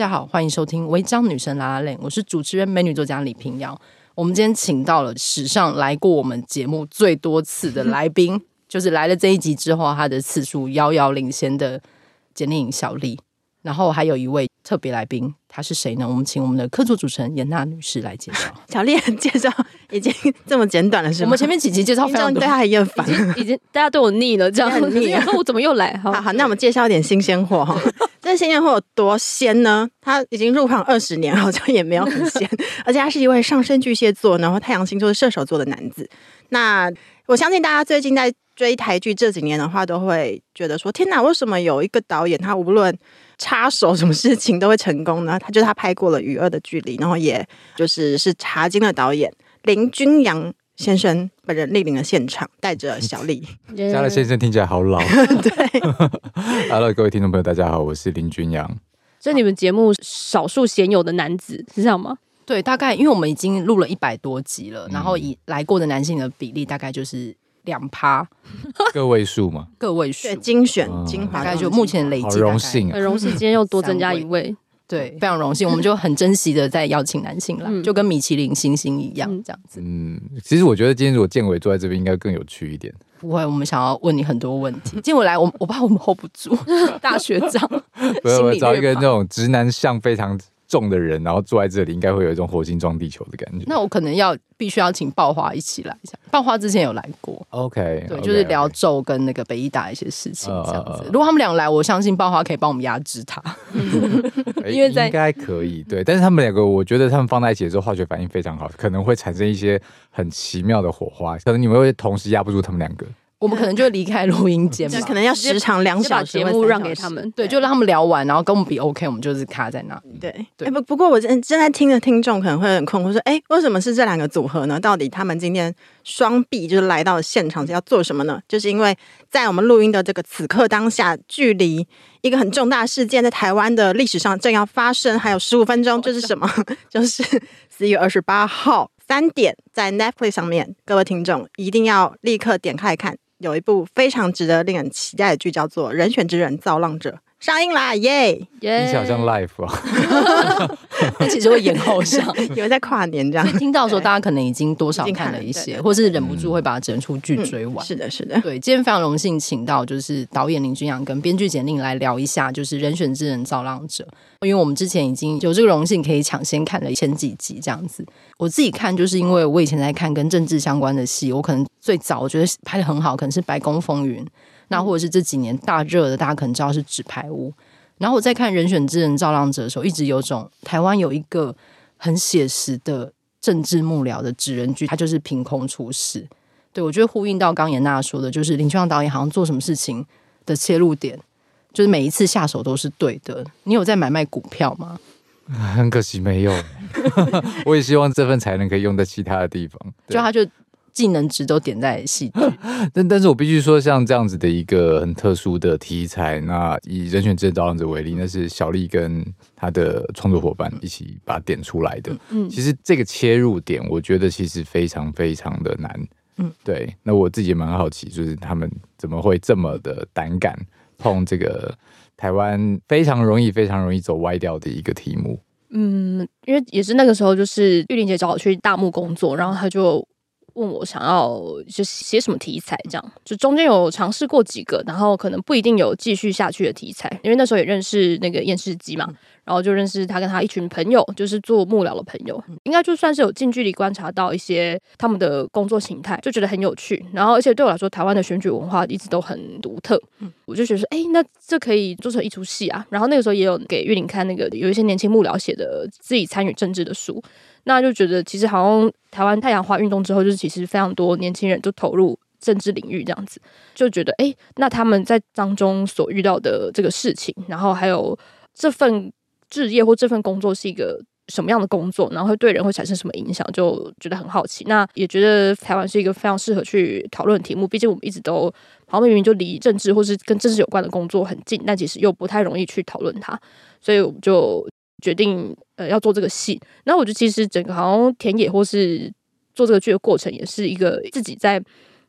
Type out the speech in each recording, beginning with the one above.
大家好，欢迎收听《违章女神拉拉链》，我是主持人美女作家李平阳。我们今天请到了史上来过我们节目最多次的来宾，就是来了这一集之后，他的次数遥遥领先的简莉颖小丽。然后还有一位特别来宾，他是谁呢？我们请我们的客座主持人颜娜女士来介绍。小丽介绍已经这么简短了，是吗？我们前面几集介绍非常多，对她很厌烦，已经，大家对我腻了，这样很腻。那我怎么又来？好好，那我们介绍一点新鲜货哈。这新鲜货有多鲜呢？他已经入行二十年，好像也没有很鲜，而且他是一位上升巨蟹座，然后太阳星座是射手座的男子。那我相信大家最近在追台剧这几年的话，都会觉得说：天哪，为什么有一个导演他无论插手什么事情都会成功呢？他就是他拍过了《与恶的距离》，然后也就是是《茶金》的导演林君阳先生本人莅临了现场，带着 小莉。加了先生听起来好老。对，Hello，各位听众朋友，大家好，我是林君阳。这你们节目少数鲜有的男子是这样吗？对，大概因为我们已经录了一百多集了，嗯、然后以来过的男性的比例大概就是两趴，个位数嘛，个位数，精选精华，大概就目前累积，好荣幸啊，很荣幸今天又多增加一位，对，非常荣幸，我们就很珍惜的在邀请男性来，嗯、就跟米其林星星一样这样子。嗯，其实我觉得今天如果建伟坐在这边，应该更有趣一点。不会，我们想要问你很多问题。建伟来，我我怕我们 hold 不住，大学长，不是我找一个那种直男相非常重的人，然后坐在这里，应该会有一种火星撞地球的感觉。那我可能要必须要请爆花一起来一下。爆花之前有来过，OK，对，okay, 就是聊咒跟那个北医大一些事情这样子。Uh, 如果他们俩来，我相信爆花可以帮我们压制他，因为在应该可以。对，但是他们两个，我觉得他们放在一起的时候，化学反应非常好，可能会产生一些很奇妙的火花。可能你们会同时压不住他们两个。我们可能就会离开录音间，就可能要时长两小时，节目让给他们，对，就让他们聊完，然后跟我们比 OK，我们就是卡在那。对，对。哎不，不过我正正在听的听众可能会很困惑，说，哎，为什么是这两个组合呢？到底他们今天双臂就是来到现场是要做什么呢？就是因为在我们录音的这个此刻当下，距离一个很重大事件在台湾的历史上正要发生，还有十五分钟，这是什么？就是四月二十八号三点，在 Netflix 上面，各位听众一定要立刻点开看。有一部非常值得令人期待的剧，叫做《人选之人造浪者》。上映啦，耶！听起来像 live 啊，但其实会延后上，以为在跨年这样。听到的时候大家可能已经多少看了一些，或是忍不住会把整出剧追完。是的，是的。对，今天非常荣幸请到就是导演林君阳跟编剧简莉颖来聊一下，就是《人选之人造浪者》。因为我们之前已经有这个荣幸可以抢先看了前几集这样子。我自己看就是因为我以前在看跟政治相关的戏，我可能最早我觉得拍的很好，可能是《白宫风云》。那或者是这几年大热的，大家可能知道是《纸牌屋》。然后我在看《人选之人造浪者》的时候，一直有种台湾有一个很写实的政治幕僚的纸人剧，它就是凭空出世。对，我觉得呼应到刚妍娜说的，就是林君阳导演好像做什么事情的切入点，就是每一次下手都是对的。你有在买卖股票吗？很可惜没有。我也希望这份才能可以用在其他的地方。就他就。技能值都点在戏剧，但但是我必须说，像这样子的一个很特殊的题材，那以人选之人造浪者为例，那是小丽跟他的创作伙伴一起把它点出来的。嗯，其实这个切入点，我觉得其实非常非常的难。嗯，对。那我自己也蛮好奇，就是他们怎么会这么的胆敢碰这个台湾非常容易、非常容易走歪掉的一个题目。嗯，因为也是那个时候，就是玉玲姐找我去大木工作，然后她就。问我想要就写什么题材，这样就中间有尝试过几个，然后可能不一定有继续下去的题材，因为那时候也认识那个验视机嘛，然后就认识他跟他一群朋友，就是做幕僚的朋友，应该就算是有近距离观察到一些他们的工作形态，就觉得很有趣。然后而且对我来说，台湾的选举文化一直都很独特，我就觉得说，哎，那这可以做成一出戏啊。然后那个时候也有给玉玲看那个有一些年轻幕僚写的自己参与政治的书。那就觉得，其实好像台湾太阳花运动之后，就是其实非常多年轻人都投入政治领域，这样子就觉得，哎，那他们在当中所遇到的这个事情，然后还有这份职业或这份工作是一个什么样的工作，然后会对人会产生什么影响，就觉得很好奇。那也觉得台湾是一个非常适合去讨论的题目，毕竟我们一直都好像明明就离政治或是跟政治有关的工作很近，但其实又不太容易去讨论它，所以我们就。决定呃要做这个戏，然后我觉得其实整个好像田野或是做这个剧的过程，也是一个自己在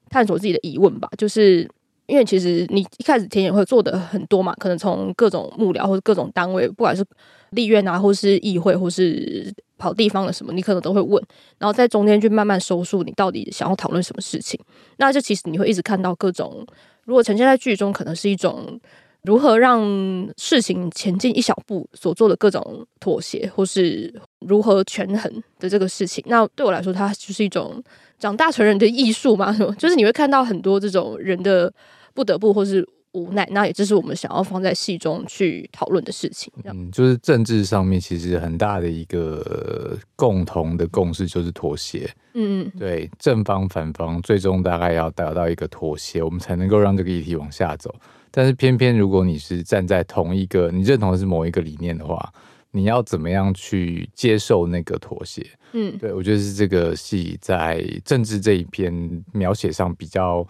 探索自己的疑问吧。就是因为其实你一开始田野会做的很多嘛，可能从各种幕僚或者各种单位，不管是立院啊，或是议会，或是跑地方的什么，你可能都会问，然后在中间去慢慢收束，你到底想要讨论什么事情。那就其实你会一直看到各种，如果呈现在剧中，可能是一种如何让事情前进一小步所做的各种妥协，或是如何权衡的这个事情。那对我来说，它就是一种长大成人的艺术嘛，就是你会看到很多这种人的。不得不或是无奈，那也就是我们想要放在戏中去讨论的事情。嗯，就是政治上面其实很大的一个共同的共识就是妥协。嗯，对，正方反方最终大概要达到一个妥协，我们才能够让这个议题往下走。但是偏偏如果你是站在同一个，你认同的是某一个理念的话，你要怎么样去接受那个妥协？嗯，对，我觉得是这个戏在政治这一篇描写上比较。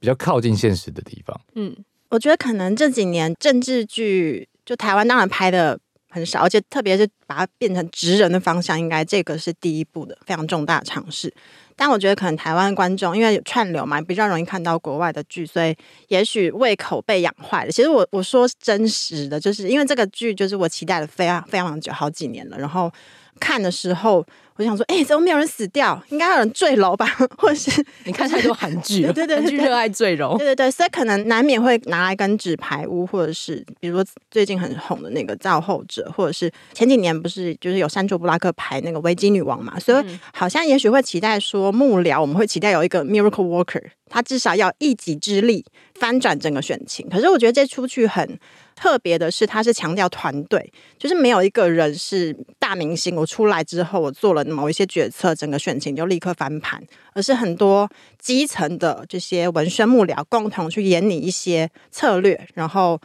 比较靠近现实的地方，嗯，我觉得可能这几年政治剧就台湾当然拍的很少，而且特别是把它变成职人的方向，应该这个是第一步的非常重大尝试。但我觉得可能台湾观众因为有串流嘛，比较容易看到国外的剧，所以也许胃口被养坏了。其实我我说真实的，就是因为这个剧就是我期待了非常非常久，好几年了，然后看的时候。我就想说，哎、欸，怎么没有人死掉？应该有人坠楼吧？或者是你看太多韩剧了？对 对对，热爱坠楼。对对对，所以可能难免会拿来跟纸牌屋，或者是比如说最近很红的那个造后者，或者是前几年不是就是有山卓布拉克拍那个危机女王嘛？所以好像也许会期待说幕僚，我们会期待有一个 miracle worker，他至少要一己之力翻转整个选情。可是我觉得这出去很。特别的是，他是强调团队，就是没有一个人是大明星。我出来之后，我做了某一些决策，整个选情就立刻翻盘，而是很多基层的这些文宣幕僚共同去演拟一些策略，然后。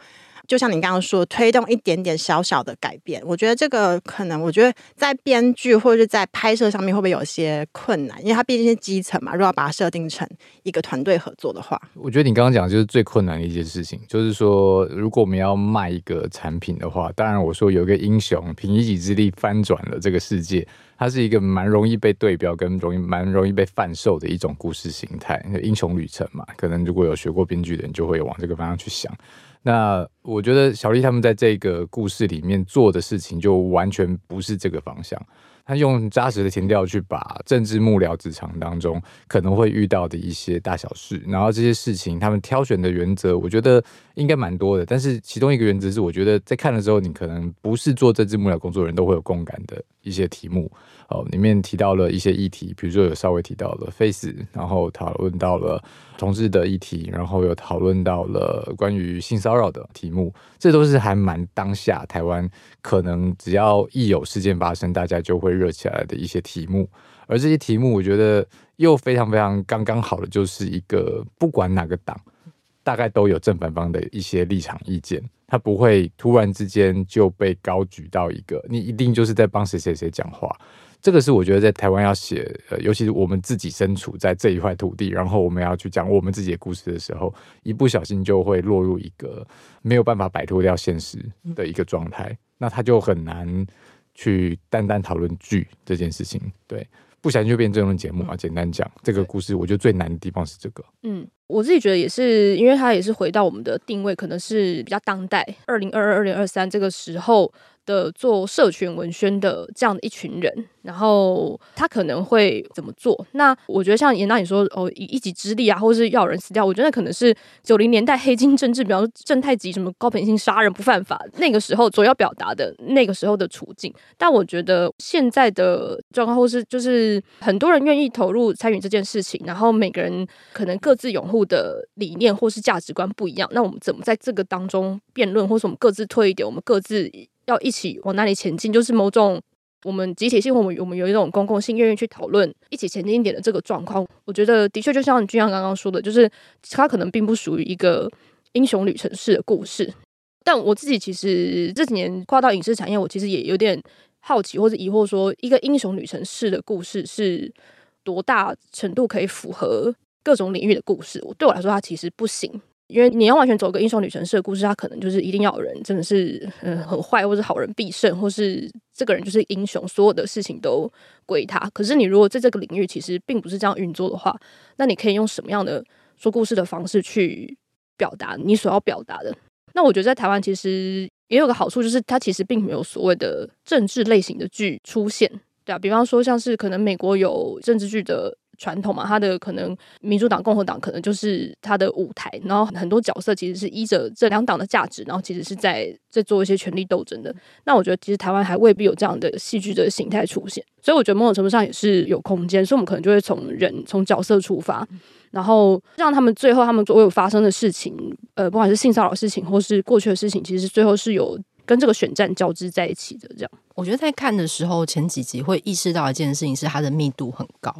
就像你刚刚说，推动一点点小小的改变，我觉得这个可能，我觉得在编剧或者是在拍摄上面会不会有些困难？因为它毕竟是基层嘛，如果要把它设定成一个团队合作的话，我觉得你刚刚讲的就是最困难的一件事情，就是说，如果我们要卖一个产品的话，当然我说有一个英雄凭一己之力翻转了这个世界，它是一个蛮容易被对标跟容易蛮容易被贩售的一种故事形态，英雄旅程嘛，可能如果有学过编剧的人就会往这个方向去想。那我觉得小丽他们在这个故事里面做的事情就完全不是这个方向。他用扎实的情调去把政治幕僚职场当中可能会遇到的一些大小事，然后这些事情他们挑选的原则，我觉得应该蛮多的。但是其中一个原则是，我觉得在看的时候，你可能不是做政治幕僚工作的人都会有共感的一些题目。哦，里面提到了一些议题，比如说有稍微提到了 Face，然后讨论到了同志的议题，然后又讨论到了关于性骚扰的题目，这都是还蛮当下台湾可能只要一有事件发生，大家就会热起来的一些题目。而这些题目，我觉得又非常非常刚刚好的，就是一个不管哪个党，大概都有正反方的一些立场意见，他不会突然之间就被高举到一个你一定就是在帮谁谁谁讲话。这个是我觉得在台湾要写，呃，尤其是我们自己身处在这一块土地，然后我们要去讲我们自己的故事的时候，一不小心就会落入一个没有办法摆脱掉现实的一个状态，那他就很难去单单讨论剧这件事情，对，不小心就变成这种节目啊。简单讲，这个故事我觉得最难的地方是这个。嗯，我自己觉得也是，因为它也是回到我们的定位，可能是比较当代，二零二二、二零二三这个时候。的做社群文宣的这样的一群人，然后他可能会怎么做？那我觉得像严大你说哦，以一己之力啊，或者是要人死掉，我觉得可能是九零年代黑金政治，比方说正太极什么高品性杀人不犯法，那个时候所要表达的那个时候的处境。但我觉得现在的状况，或是就是很多人愿意投入参与这件事情，然后每个人可能各自拥护的理念或是价值观不一样，那我们怎么在这个当中辩论，或是我们各自退一点，我们各自。要一起往哪里前进，就是某种我们集体性，我们我们有一种公共性，愿意去讨论一起前进一点的这个状况。我觉得的确就像君阳刚刚说的，就是它可能并不属于一个英雄旅程式的故事。但我自己其实这几年跨到影视产业，我其实也有点好奇或者疑惑，说一个英雄旅程式的故事是多大程度可以符合各种领域的故事？我对我来说，它其实不行。因为你要完全走个英雄旅程式的故事，它可能就是一定要有人真的是嗯很坏，或者好人必胜，或是这个人就是英雄，所有的事情都归他。可是你如果在这个领域其实并不是这样运作的话，那你可以用什么样的说故事的方式去表达你所要表达的。那我觉得在台湾其实也有个好处，就是它其实并没有所谓的政治类型的剧出现，对啊，比方说像是可能美国有政治剧的。传统嘛，他的可能民主党、共和党可能就是他的舞台，然后很多角色其实是依着这两党的价值，然后其实是在在做一些权力斗争的。那我觉得其实台湾还未必有这样的戏剧的形态出现，所以我觉得某种程度上也是有空间，所以我们可能就会从人、从角色出发，然后让他们最后他们所有发生的事情，呃，不管是性骚扰事情或是过去的事情，其实最后是有跟这个选战交织在一起的。这样，我觉得在看的时候，前几集会意识到一件事情是它的密度很高。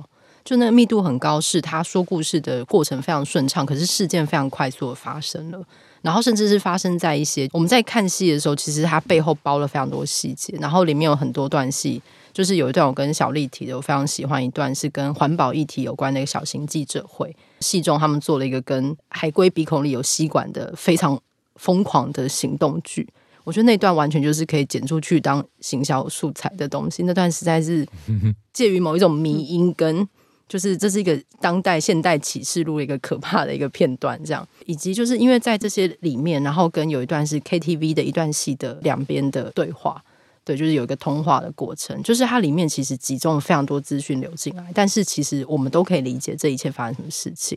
就那个密度很高，是他说故事的过程非常顺畅，可是事件非常快速的发生了，然后甚至是发生在一些我们在看戏的时候，其实它背后包了非常多细节，然后里面有很多段戏，就是有一段我跟小丽提的，我非常喜欢一段是跟环保议题有关的一个小型记者会，戏中他们做了一个跟海龟鼻孔里有吸管的非常疯狂的行动剧，我觉得那段完全就是可以剪出去当行销素材的东西，那段实在是 介于某一种迷因跟。就是这是一个当代现代启示录的一个可怕的一个片段，这样，以及就是因为在这些里面，然后跟有一段是 KTV 的一段戏的两边的对话，对，就是有一个通话的过程，就是它里面其实集中了非常多资讯流进来，但是其实我们都可以理解这一切发生什么事情。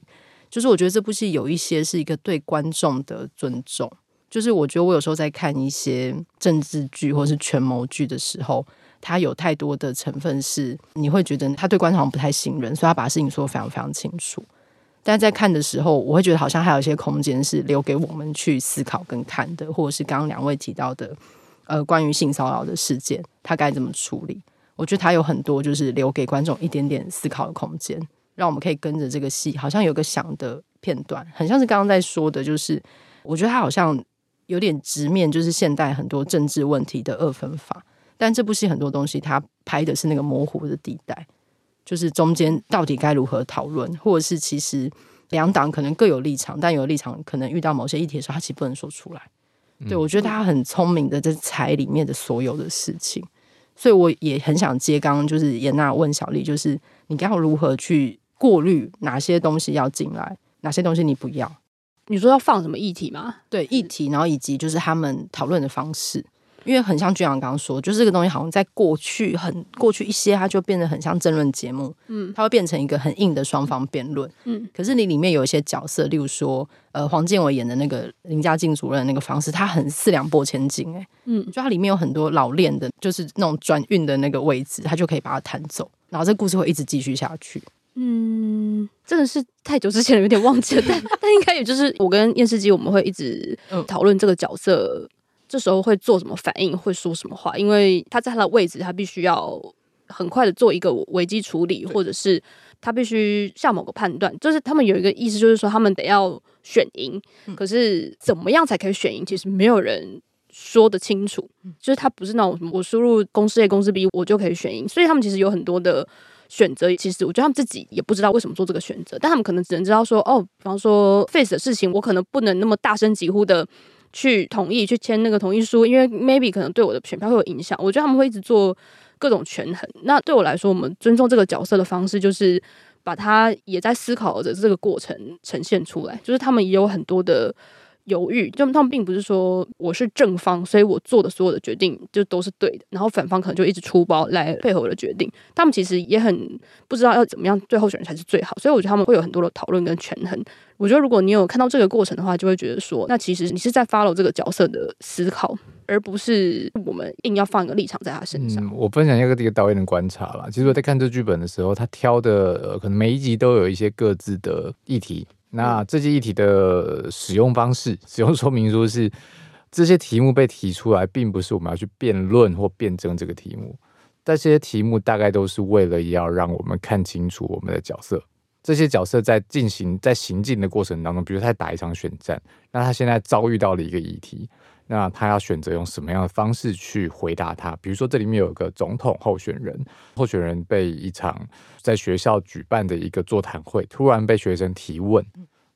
就是我觉得这部戏有一些是一个对观众的尊重，就是我觉得我有时候在看一些政治剧或是权谋剧的时候。他有太多的成分是你会觉得他对观众不太信任，所以他把事情说得非常非常清楚。但在看的时候，我会觉得好像还有一些空间是留给我们去思考跟看的，或者是刚刚两位提到的，呃，关于性骚扰的事件，他该怎么处理？我觉得他有很多就是留给观众一点点思考的空间，让我们可以跟着这个戏，好像有个想的片段，很像是刚刚在说的，就是我觉得他好像有点直面，就是现代很多政治问题的二分法。但这部戏很多东西，它拍的是那个模糊的地带，就是中间到底该如何讨论，或者是其实两党可能各有立场，但有立场可能遇到某些议题的时候，他其实不能说出来。对，我觉得他很聪明的在猜里面的所有的事情，所以我也很想接刚刚就是严娜问小丽，就是你该要如何去过滤哪些东西要进来，哪些东西你不要？你说要放什么议题吗？对，议题，然后以及就是他们讨论的方式。因为很像君阳刚刚说，就是这个东西好像在过去很过去一些，它就变得很像争论节目，嗯，它会变成一个很硬的双方辩论，嗯。可是你里面有一些角色，例如说，呃，黄建伟演的那个林家静主任那个方式，他很四两拨千斤，哎，嗯，就它里面有很多老练的，就是那种转运的那个位置，他就可以把它弹走，然后这个故事会一直继续下去。嗯，真的是太久之前了，有点忘记了，但 但应该也就是我跟厌世姬，我们会一直讨论这个角色。这时候会做什么反应，会说什么话？因为他在他的位置，他必须要很快的做一个危机处理，或者是他必须下某个判断。就是他们有一个意思，就是说他们得要选赢。可是怎么样才可以选赢？其实没有人说得清楚。就是他不是那种我输入公司 A 公司 B 我就可以选赢。所以他们其实有很多的选择。其实我觉得他们自己也不知道为什么做这个选择，但他们可能只能知道说，哦，比方说 Face 的事情，我可能不能那么大声疾呼的。去同意去签那个同意书，因为 maybe 可能对我的选票会有影响。我觉得他们会一直做各种权衡。那对我来说，我们尊重这个角色的方式，就是把他也在思考着这个过程呈现出来。就是他们也有很多的。犹豫，就他们并不是说我是正方，所以我做的所有的决定就都是对的，然后反方可能就一直出包来配合我的决定。他们其实也很不知道要怎么样最后选人才是最好，所以我觉得他们会有很多的讨论跟权衡。我觉得如果你有看到这个过程的话，就会觉得说，那其实你是在 follow 这个角色的思考，而不是我们硬要放一个立场在他身上。我分享一个这个导演的观察啦，其实我在看这剧本的时候，他挑的，可能每一集都有一些各自的议题。那这些议题的使用方式，使用说明书是这些题目被提出来，并不是我们要去辩论或辩证这个题目。这些题目大概都是为了要让我们看清楚我们的角色。这些角色在进行在行进的过程当中，比如他在打一场选战，那他现在遭遇到了一个议题，那他要选择用什么样的方式去回答他？比如说这里面有一个总统候选人，候选人被一场在学校举办的一个座谈会，突然被学生提问。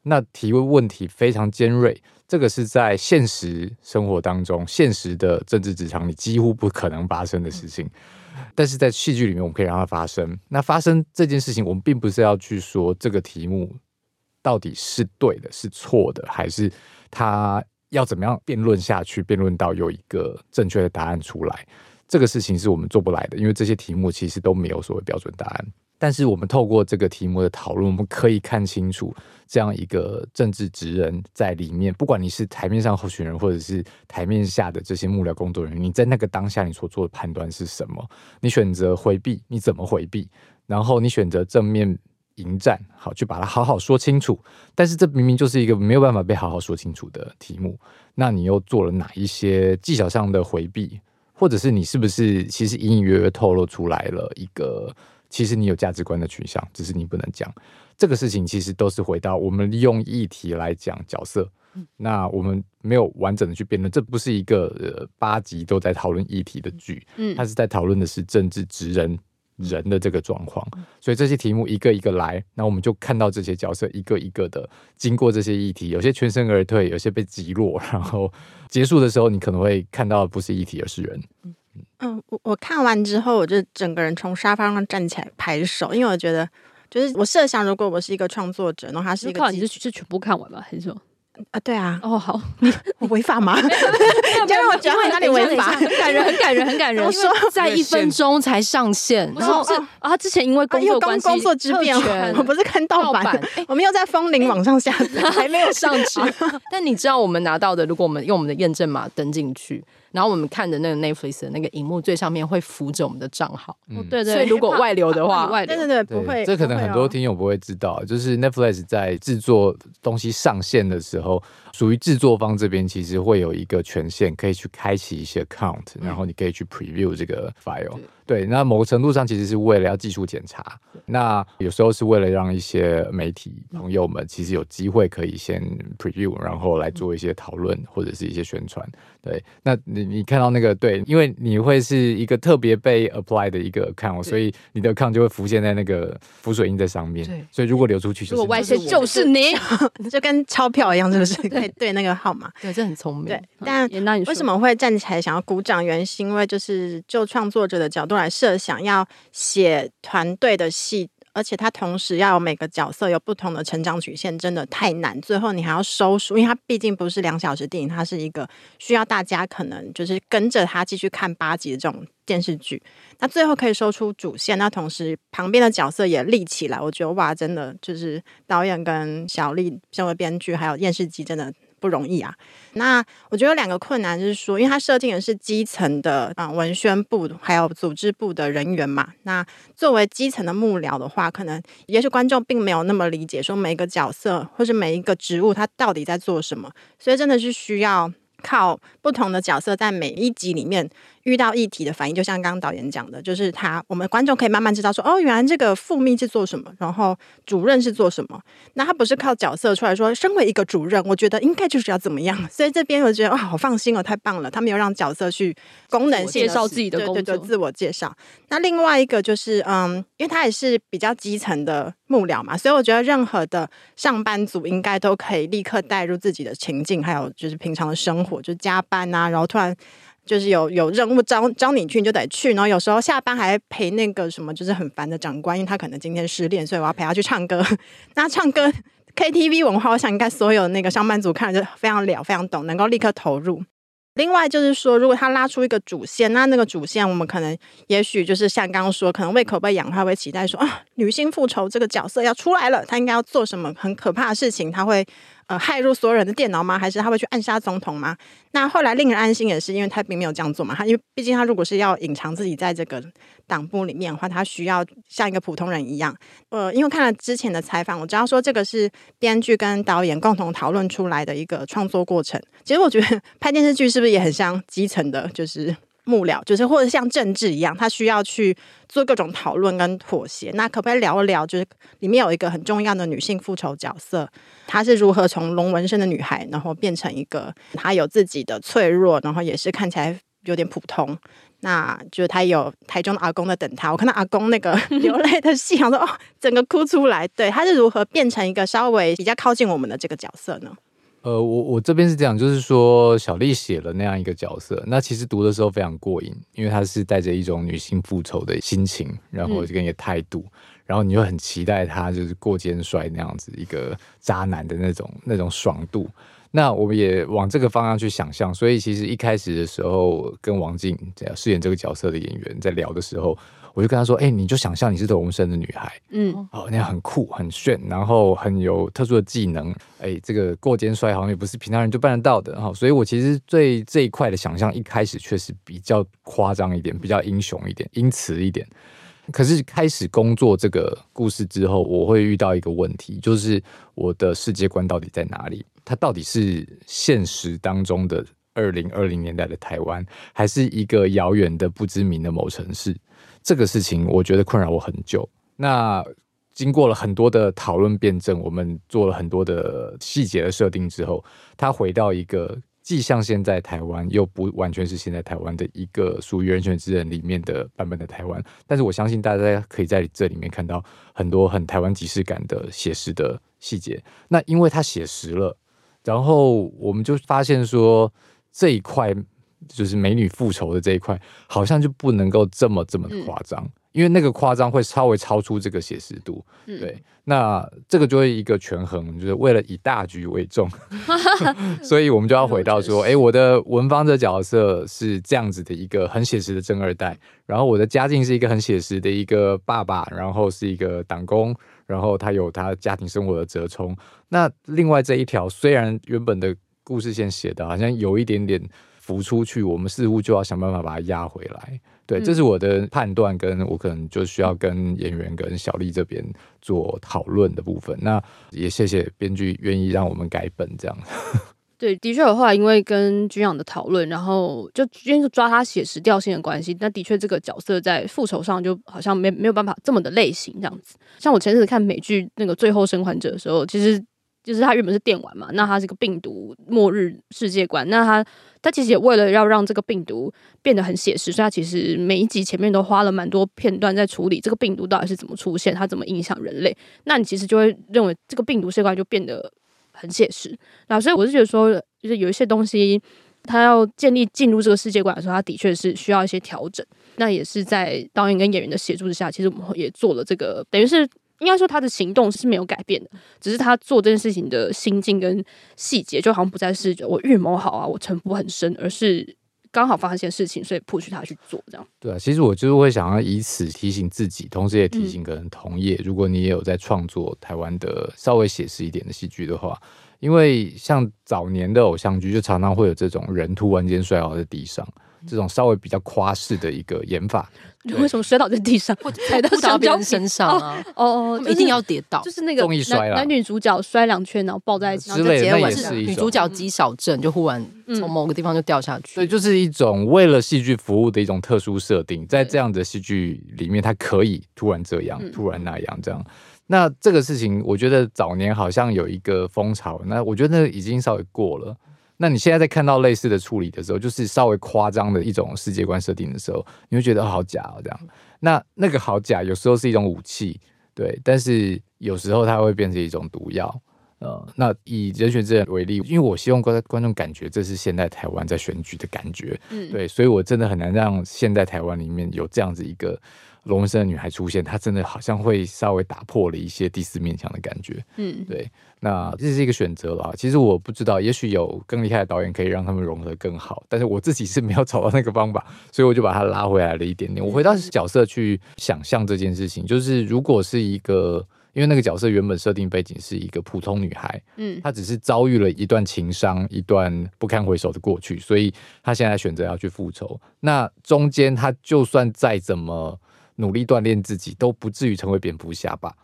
那提问问题非常尖锐，这个是在现实生活当中、现实的政治职场里几乎不可能发生的事情，但是在戏剧里面，我们可以让它发生。那发生这件事情，我们并不是要去说这个题目到底是对的，是错的，还是他要怎么样辩论下去，辩论到有一个正确的答案出来？这个事情是我们做不来的，因为这些题目其实都没有所谓标准答案。但是我们透过这个题目的讨论，我们可以看清楚这样一个政治职人在里面，不管你是台面上候选人，或者是台面下的这些幕僚工作人员，你在那个当下你所做的判断是什么？你选择回避，你怎么回避？然后你选择正面迎战，好，去把它好好说清楚。但是这明明就是一个没有办法被好好说清楚的题目，那你又做了哪一些技巧上的回避？或者是你是不是其实隐隐约约透露出来了一个，其实你有价值观的取向，只是你不能讲。这个事情其实都是回到我们用议题来讲角色。那我们没有完整的去辩论，这不是一个呃八集都在讨论议题的剧，嗯，它是在讨论的是政治职人。人的这个状况，所以这些题目一个一个来，那我们就看到这些角色一个一个的经过这些议题，有些全身而退，有些被击落，然后结束的时候，你可能会看到的不是议题，而是人。嗯，我我看完之后，我就整个人从沙发上站起来拍手，因为我觉得，就是我设想，如果我是一个创作者，然后他是一个，你是是全部看完吗？还是说？啊，对啊，哦，好，你我违法吗？你让我觉得哪里违法？很感人，很感人，很感人。我说在一分钟才上线，然后是啊，之前因为工作关系，工作之便，我不是看盗版，我们又在风铃网上下载，还没有上去。但你知道我们拿到的，如果我们用我们的验证码登进去。然后我们看的那个 Netflix 的那个荧幕最上面会浮着我们的账号，嗯、对对。所以如果外流的话，外流对对对，不会。这可能很多听友不会知道，就是 Netflix 在制作东西上线的时候，属于制作方这边其实会有一个权限，可以去开启一些 account，然后你可以去 preview 这个 file。对，那某个程度上其实是为了要技术检查，那有时候是为了让一些媒体朋友们其实有机会可以先 preview，然后来做一些讨论或者是一些宣传。对，那你你看到那个对，因为你会是一个特别被 apply 的一个 account，所以你的 account 就会浮现在那个浮水印在上面。对，所以如果流出去，如果外泄就是你，就跟钞票一样，是不是？可以对那个号码。对，这很聪明。对，但为什么会站起来想要鼓掌？原因是因为就是就创作者的角度来设想，要写团队的戏。而且他同时要有每个角色有不同的成长曲线，真的太难。最后你还要收束，因为它毕竟不是两小时电影，它是一个需要大家可能就是跟着他继续看八集的这种电视剧。那最后可以收出主线，那同时旁边的角色也立起来。我觉得哇，真的就是导演跟小丽身为编剧，还有电视机，真的。不容易啊！那我觉得有两个困难，就是说，因为它设定的是基层的啊、文宣部还有组织部的人员嘛。那作为基层的幕僚的话，可能也许观众并没有那么理解，说每一个角色或是每一个职务，他到底在做什么。所以真的是需要靠不同的角色在每一集里面。遇到议题的反应，就像刚刚导演讲的，就是他，我们观众可以慢慢知道说，哦，原来这个副秘是做什么，然后主任是做什么。那他不是靠角色出来说，身为一个主任，我觉得应该就是要怎么样。所以这边我觉得，哇、哦，好放心哦，太棒了。他没有让角色去功能性介绍自己的工作，对对对，自我介绍。那另外一个就是，嗯，因为他也是比较基层的幕僚嘛，所以我觉得任何的上班族应该都可以立刻带入自己的情境，还有就是平常的生活，就加班啊，然后突然。就是有有任务招招你去，你就得去。然后有时候下班还陪那个什么，就是很烦的长官，因为他可能今天失恋，所以我要陪他去唱歌。那唱歌 KTV 文化，我想应该所有那个上班族看了就非常了，非常懂，能够立刻投入。另外就是说，如果他拉出一个主线，那那个主线我们可能也许就是像刚刚说，可能胃口被养，他会期待说啊，女性复仇这个角色要出来了，他应该要做什么很可怕的事情，他会。呃，骇入所有人的电脑吗？还是他会去暗杀总统吗？那后来令人安心也是，因为他并没有这样做嘛。他因为毕竟他如果是要隐藏自己在这个党部里面的话，他需要像一个普通人一样。呃，因为看了之前的采访，我知道说这个是编剧跟导演共同讨论出来的一个创作过程。其实我觉得拍电视剧是不是也很像基层的，就是。幕僚就是或者像政治一样，他需要去做各种讨论跟妥协。那可不可以聊一聊？就是里面有一个很重要的女性复仇角色，她是如何从龙纹身的女孩，然后变成一个她有自己的脆弱，然后也是看起来有点普通。那就是她有台中的阿公在等她。我看到阿公那个 流泪的戏，我说哦，整个哭出来。对，她是如何变成一个稍微比较靠近我们的这个角色呢？呃，我我这边是这样，就是说小丽写了那样一个角色，那其实读的时候非常过瘾，因为她是带着一种女性复仇的心情，然后就跟一个态度，嗯、然后你就很期待她就是过肩摔那样子一个渣男的那种那种爽度。那我们也往这个方向去想象，所以其实一开始的时候跟王静这样饰演这个角色的演员在聊的时候。我就跟他说：“哎、欸，你就想象你是龙生的女孩，嗯，哦，那样很酷很炫，然后很有特殊的技能，哎、欸，这个过肩摔好像也不是平常人就办得到的哈。所以我其实对这一块的想象一开始确实比较夸张一点，比较英雄一点，英雌一点。可是开始工作这个故事之后，我会遇到一个问题，就是我的世界观到底在哪里？它到底是现实当中的二零二零年代的台湾，还是一个遥远的不知名的某城市？”这个事情我觉得困扰我很久。那经过了很多的讨论辩证，我们做了很多的细节的设定之后，他回到一个既像现在台湾，又不完全是现在台湾的一个属于人权之人里面的版本的台湾。但是我相信大家可以在这里面看到很多很台湾即视感的写实的细节。那因为它写实了，然后我们就发现说这一块。就是美女复仇的这一块，好像就不能够这么这么的夸张，嗯、因为那个夸张会稍微超出这个写实度。嗯、对，那这个就是一个权衡，就是为了以大局为重，所以我们就要回到说，哎、欸，我的文芳的角色是这样子的一个很写实的正二代，然后我的家境是一个很写实的一个爸爸，然后是一个党工，然后他有他家庭生活的折冲。那另外这一条，虽然原本的故事线写的好像有一点点。浮出去，我们似乎就要想办法把它压回来。对，这是我的判断，跟我可能就需要跟演员跟小丽这边做讨论的部分。那也谢谢编剧愿意让我们改本这样。对，的确有后来因为跟军养的讨论，然后就因为抓他写实调性的关系，那的确这个角色在复仇上就好像没没有办法这么的类型这样子。像我前阵子看美剧那个《最后生还者》的时候，其实。就是它原本是电玩嘛，那它是个病毒末日世界观，那它它其实也为了要让这个病毒变得很写实，所以它其实每一集前面都花了蛮多片段在处理这个病毒到底是怎么出现，它怎么影响人类。那你其实就会认为这个病毒世界观就变得很写实。那所以我是觉得说，就是有一些东西，他要建立进入这个世界观的时候，他的确是需要一些调整。那也是在导演跟演员的协助之下，其实我们也做了这个，等于是。应该说他的行动是没有改变的，只是他做这件事情的心境跟细节，就好像不再是我预谋好啊，我城府很深，而是刚好发生一件事情，所以 push 他去做这样。对啊，其实我就是会想要以此提醒自己，同时也提醒可能同业，嗯、如果你也有在创作台湾的稍微写实一点的戏剧的话，因为像早年的偶像剧，就常常会有这种人突然间摔倒在地上。这种稍微比较夸式的一个演法，为什么摔倒在地上？或踩到小别人身上啊？哦哦，一定要跌倒，就是那个男男女主角摔两圈，然后抱在一起，之类的，是女主角肌少症，就忽然从某个地方就掉下去。对，就是一种为了戏剧服务的一种特殊设定，在这样的戏剧里面，它可以突然这样，突然那样，这样。那这个事情，我觉得早年好像有一个风潮，那我觉得那已经稍微过了。那你现在在看到类似的处理的时候，就是稍微夸张的一种世界观设定的时候，你会觉得好假哦，这样。那那个好假，有时候是一种武器，对，但是有时候它会变成一种毒药。呃，那以人选之人为例，因为我希望观观众感觉这是现代台湾在选举的感觉，嗯，对，所以我真的很难让现代台湾里面有这样子一个。龙纹身的女孩出现，她真的好像会稍微打破了一些第四面墙的感觉。嗯，对，那这是一个选择了。其实我不知道，也许有更厉害的导演可以让他们融合更好，但是我自己是没有找到那个方法，所以我就把它拉回来了一点点。我回到角色去想象这件事情，就是如果是一个，因为那个角色原本设定背景是一个普通女孩，嗯，她只是遭遇了一段情伤，一段不堪回首的过去，所以她现在选择要去复仇。那中间她就算再怎么。努力锻炼自己都不至于成为蝙蝠侠吧？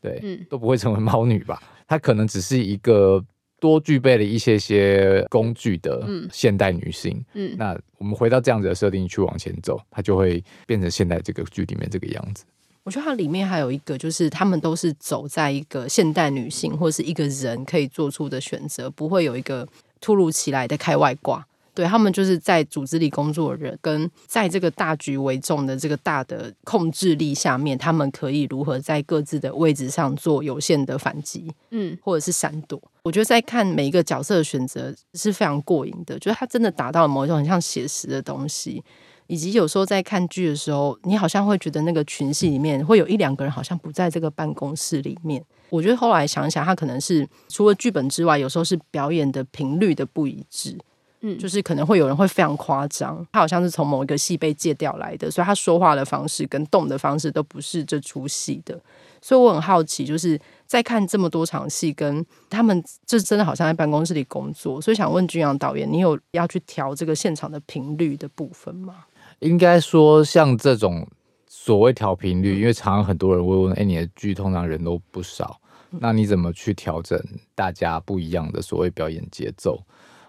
对，嗯、都不会成为猫女吧？她可能只是一个多具备了一些些工具的现代女性。嗯，那我们回到这样子的设定去往前走，她就会变成现在这个剧里面这个样子。我觉得它里面还有一个，就是他们都是走在一个现代女性或是一个人可以做出的选择，不会有一个突如其来的开外挂。对，他们就是在组织里工作的人，跟在这个大局为重的这个大的控制力下面，他们可以如何在各自的位置上做有限的反击，嗯，或者是闪躲。我觉得在看每一个角色的选择是非常过瘾的，就是他真的达到了某一种很像写实的东西。以及有时候在看剧的时候，你好像会觉得那个群戏里面会有一两个人好像不在这个办公室里面。我觉得后来想一想，他可能是除了剧本之外，有时候是表演的频率的不一致。嗯，就是可能会有人会非常夸张，他好像是从某一个戏被借调来的，所以他说话的方式跟动的方式都不是这出戏的。所以我很好奇，就是在看这么多场戏，跟他们这真的好像在办公室里工作，所以想问君阳导演，你有要去调这个现场的频率的部分吗？应该说，像这种所谓调频率，因为常常很多人会问：“哎，你的剧通常人都不少，那你怎么去调整大家不一样的所谓表演节奏？”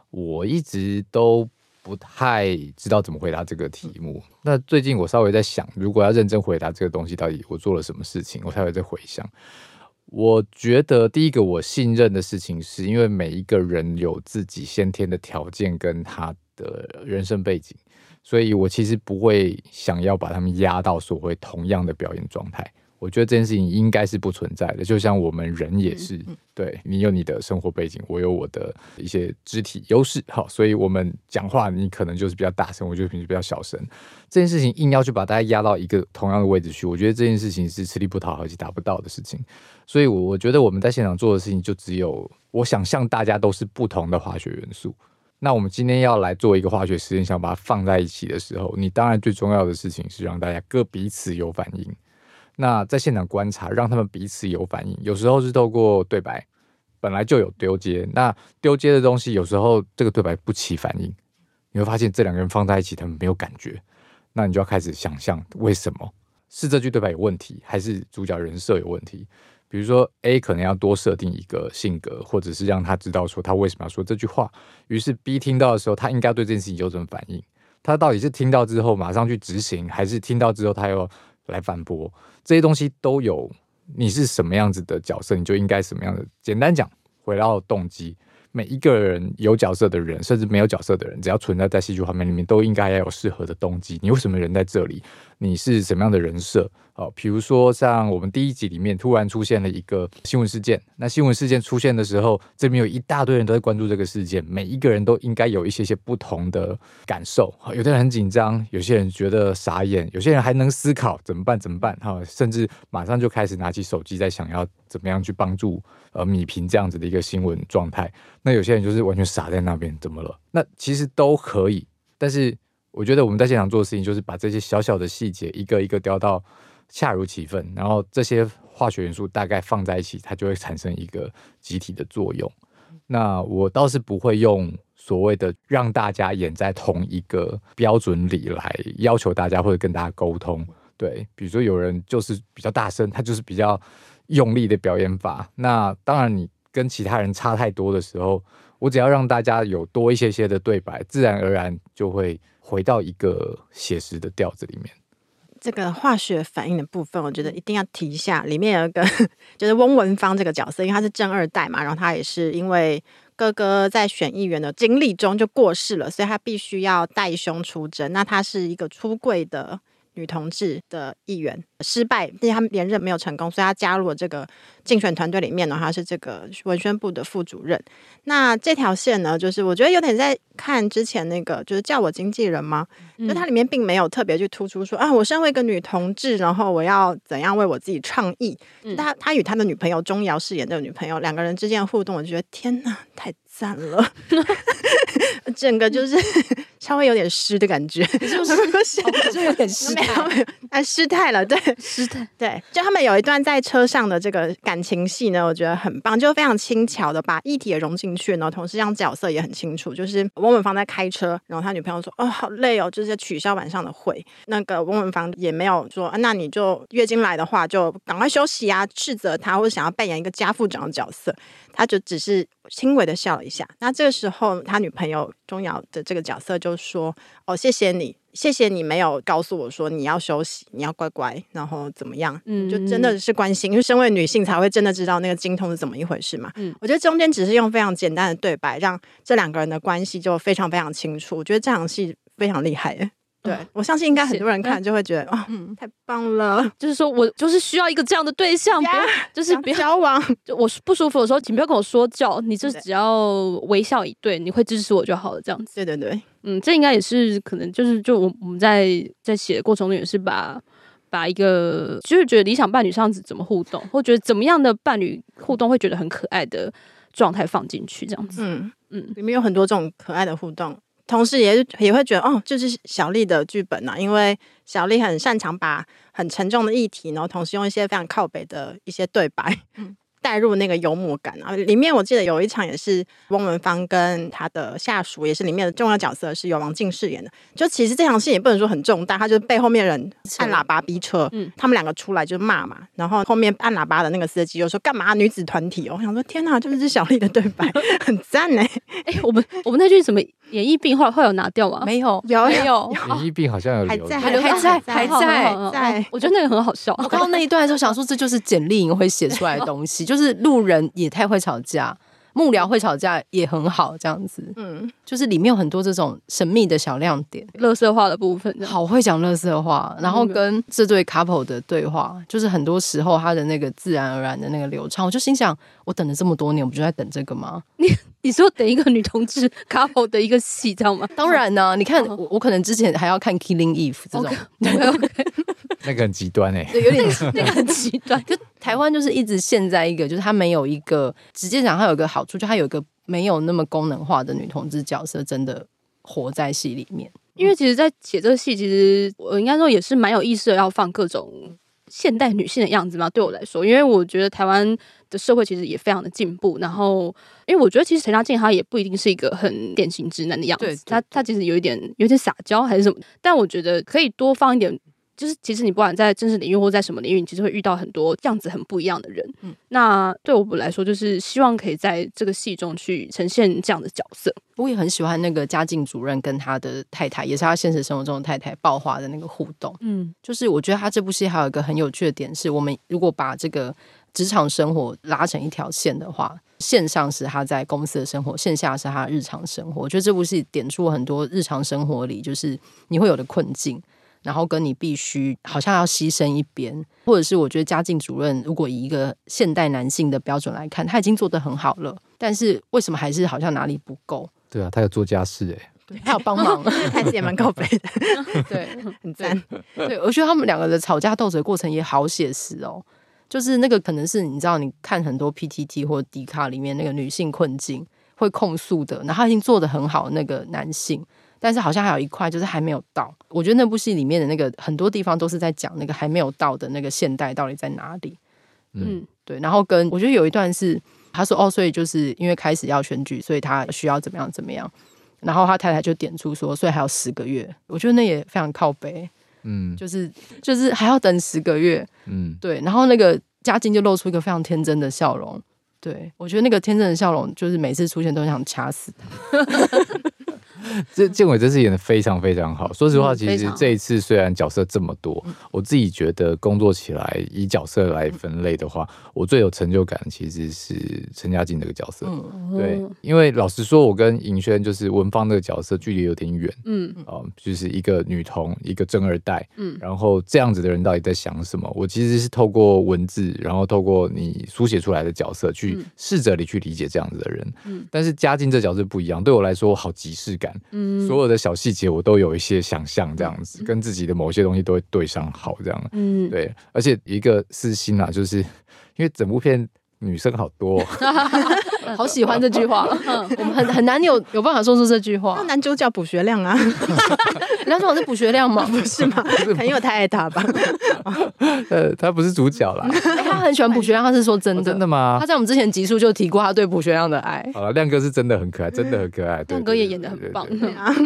我一直都不太知道怎么回答这个题目。那最近我稍微在想，如果要认真回答这个东西，到底我做了什么事情？我才会在回想。我觉得第一个我信任的事情，是因为每一个人有自己先天的条件跟他的人生背景。所以我其实不会想要把他们压到所谓同样的表演状态。我觉得这件事情应该是不存在的。就像我们人也是，对，你有你的生活背景，我有我的一些肢体优势，好，所以我们讲话你可能就是比较大声，我就平时比较小声。这件事情硬要去把大家压到一个同样的位置去，我觉得这件事情是吃力不讨好，以及达不到的事情。所以，我我觉得我们在现场做的事情，就只有我想象大家都是不同的化学元素。那我们今天要来做一个化学实验，想把它放在一起的时候，你当然最重要的事情是让大家各彼此有反应。那在现场观察，让他们彼此有反应，有时候是透过对白，本来就有丢接。那丢接的东西，有时候这个对白不起反应，你会发现这两个人放在一起，他们没有感觉。那你就要开始想象，为什么是这句对白有问题，还是主角人设有问题？比如说，A 可能要多设定一个性格，或者是让他知道说他为什么要说这句话。于是 B 听到的时候，他应该对这件事情有什么反应？他到底是听到之后马上去执行，还是听到之后他又来反驳？这些东西都有。你是什么样子的角色，你就应该什么样的。简单讲，回到动机。每一个人有角色的人，甚至没有角色的人，只要存在在戏剧画面里面，都应该要有适合的动机。你为什么人在这里？你是什么样的人设？哦，比如说像我们第一集里面突然出现了一个新闻事件，那新闻事件出现的时候，这边有一大堆人都在关注这个事件，每一个人都应该有一些些不同的感受。有的人很紧张，有些人觉得傻眼，有些人还能思考怎么办？怎么办？哈，甚至马上就开始拿起手机在想要怎么样去帮助呃米平这样子的一个新闻状态。那有些人就是完全傻在那边，怎么了？那其实都可以，但是我觉得我们在现场做的事情就是把这些小小的细节一个一个雕到。恰如其分，然后这些化学元素大概放在一起，它就会产生一个集体的作用。那我倒是不会用所谓的让大家演在同一个标准里来要求大家，或者跟大家沟通。对，比如说有人就是比较大声，他就是比较用力的表演法。那当然，你跟其他人差太多的时候，我只要让大家有多一些些的对白，自然而然就会回到一个写实的调子里面。这个化学反应的部分，我觉得一定要提一下。里面有一个 就是翁文芳这个角色，因为他是正二代嘛，然后他也是因为哥哥在选议员的经历中就过世了，所以他必须要带兄出征。那他是一个出柜的。女同志的议员失败，因为他们连任没有成功，所以他加入了这个竞选团队里面呢，他是这个文宣部的副主任。那这条线呢，就是我觉得有点在看之前那个，就是叫我经纪人吗？嗯、就它里面并没有特别去突出说啊，我身为一个女同志，然后我要怎样为我自己倡议。嗯、他他与他的女朋友钟瑶饰演的女朋友两个人之间的互动，我就觉得天哪，太赞了，整个就是。稍微有点湿的感觉，是不是？就有点湿，哎，失态了，对，失态，对。就他们有一段在车上的这个感情戏呢，我觉得很棒，就非常轻巧的把议题也融进去呢，同时让角色也很清楚。就是翁文芳在开车，然后他女朋友说：“哦，好累哦，就是取消晚上的会。”那个翁文芳也没有说：“啊，那你就月经来的话，就赶快休息啊！”斥责他，或者想要扮演一个家父长的角色。他就只是轻微的笑了一下。那这个时候，他女朋友钟瑶的这个角色就说：“哦，谢谢你，谢谢你没有告诉我说你要休息，你要乖乖，然后怎么样？嗯，就真的是关心，因为身为女性才会真的知道那个经痛是怎么一回事嘛。嗯，我觉得中间只是用非常简单的对白，让这两个人的关系就非常非常清楚。我觉得这场戏非常厉害耶。对，我相信应该很多人看就会觉得哦，太棒了！就是说我就是需要一个这样的对象，不就是不要交往。就我不舒服的时候，请不要跟我说教，你就只要微笑以对，你会支持我就好了。这样子，对对对，嗯，这应该也是可能就是就我我们在在写的过程中也是把把一个就是觉得理想伴侣这样子怎么互动，或觉得怎么样的伴侣互动会觉得很可爱的状态放进去，这样子。嗯嗯，里面有很多这种可爱的互动。同时也也会觉得哦，就是小丽的剧本呐、啊，因为小丽很擅长把很沉重的议题，然后同时用一些非常靠北的一些对白。带入那个幽默感啊！里面我记得有一场也是翁文芳跟他的下属，也是里面的重要角色，是由王静饰演的。就其实这场戏也不能说很重大，他就是被后面人按喇叭逼车，嗯，他们两个出来就骂嘛，然后后面按喇叭的那个司机就说干嘛女子团体哦？我想说天哪，就是这小丽的对白 很赞哎！哎、欸，我们我们那句什么演艺病后来会有拿掉吗？没有，有没有？演艺病好像有还在，还在，还在，还在，在。我觉得那个很好笑。我刚刚那一段的时候想说，这就是简莉颖会写出来的东西，就是路人。也太会吵架，幕僚会吵架也很好，这样子，嗯，就是里面有很多这种神秘的小亮点，乐色话的部分，好会讲乐色话，然后跟这对 couple 的对话，就是很多时候他的那个自然而然的那个流畅，我就心想，我等了这么多年，我不就在等这个吗？你 你说等一个女同志 couple 的一个戏，知道吗？当然呢、啊，你看我我可能之前还要看 Killing Eve 这种。Okay. Okay. 那个很极端哎、欸，对，有点那个很极端。就台湾就是一直陷在一个，就是它没有一个直接讲，它有一个好处，就它有一个没有那么功能化的女同志角色，真的活在戏里面。因为其实，在写这个戏，其实我应该说也是蛮有意思的，要放各种现代女性的样子嘛。对我来说，因为我觉得台湾的社会其实也非常的进步。然后，因为我觉得其实陈嘉静他也不一定是一个很典型直男的样子，对对对，她她其实有一点有点撒娇还是什么。但我觉得可以多放一点。就是其实你不管在政治领域或在什么领域，你其实会遇到很多样子很不一样的人。嗯，那对我们来说，就是希望可以在这个戏中去呈现这样的角色。我也很喜欢那个家境主任跟他的太太，也是他现实生活中的太太爆发的那个互动。嗯，就是我觉得他这部戏还有一个很有趣的点是，我们如果把这个职场生活拉成一条线的话，线上是他在公司的生活，线下是他的日常生活。我觉得这部戏点出了很多日常生活里就是你会有的困境。然后跟你必须好像要牺牲一边，或者是我觉得家境主任如果以一个现代男性的标准来看，他已经做得很好了，但是为什么还是好像哪里不够？对啊，他有做家事哎，对，他有帮忙，台词也蛮靠北的，对，很赞。对，我觉得他们两个的吵架斗嘴过程也好写实哦，就是那个可能是你知道，你看很多 PTT 或迪卡里面那个女性困境会控诉的，然后他已经做的很好的那个男性。但是好像还有一块就是还没有到，我觉得那部戏里面的那个很多地方都是在讲那个还没有到的那个现代到底在哪里。嗯，对。然后跟我觉得有一段是他说哦，所以就是因为开始要选举，所以他需要怎么样怎么样。然后他太太就点出说，所以还有十个月。我觉得那也非常靠北。嗯，就是就是还要等十个月。嗯，对。然后那个嘉靖就露出一个非常天真的笑容。对，我觉得那个天真的笑容，就是每次出现都想掐死他。这建伟这次演的非常非常好。说实话，其实这一次虽然角色这么多，我自己觉得工作起来以角色来分类的话，我最有成就感其实是陈嘉靖这个角色。对，因为老实说，我跟尹轩就是文芳那个角色距离有点远。嗯，哦，就是一个女童，一个正二代。嗯，然后这样子的人到底在想什么？我其实是透过文字，然后透过你书写出来的角色去试着你去理解这样子的人。嗯，但是嘉靖这角色不一样，对我来说好即视感。嗯，所有的小细节我都有一些想象，这样子跟自己的某些东西都会对上好，这样。嗯，对，而且一个私心啊，就是因为整部片女生好多。好喜欢这句话，我们很很难有有办法说出这句话。男主角卜学亮啊，男主角是卜学亮吗？不是吗？朋友太爱他吧？呃，他不是主角啦。他很喜欢卜学亮，他是说真的，真的吗？他在我们之前集数就提过他对卜学亮的爱。好了，亮哥是真的很可爱，真的很可爱。亮哥也演的很棒，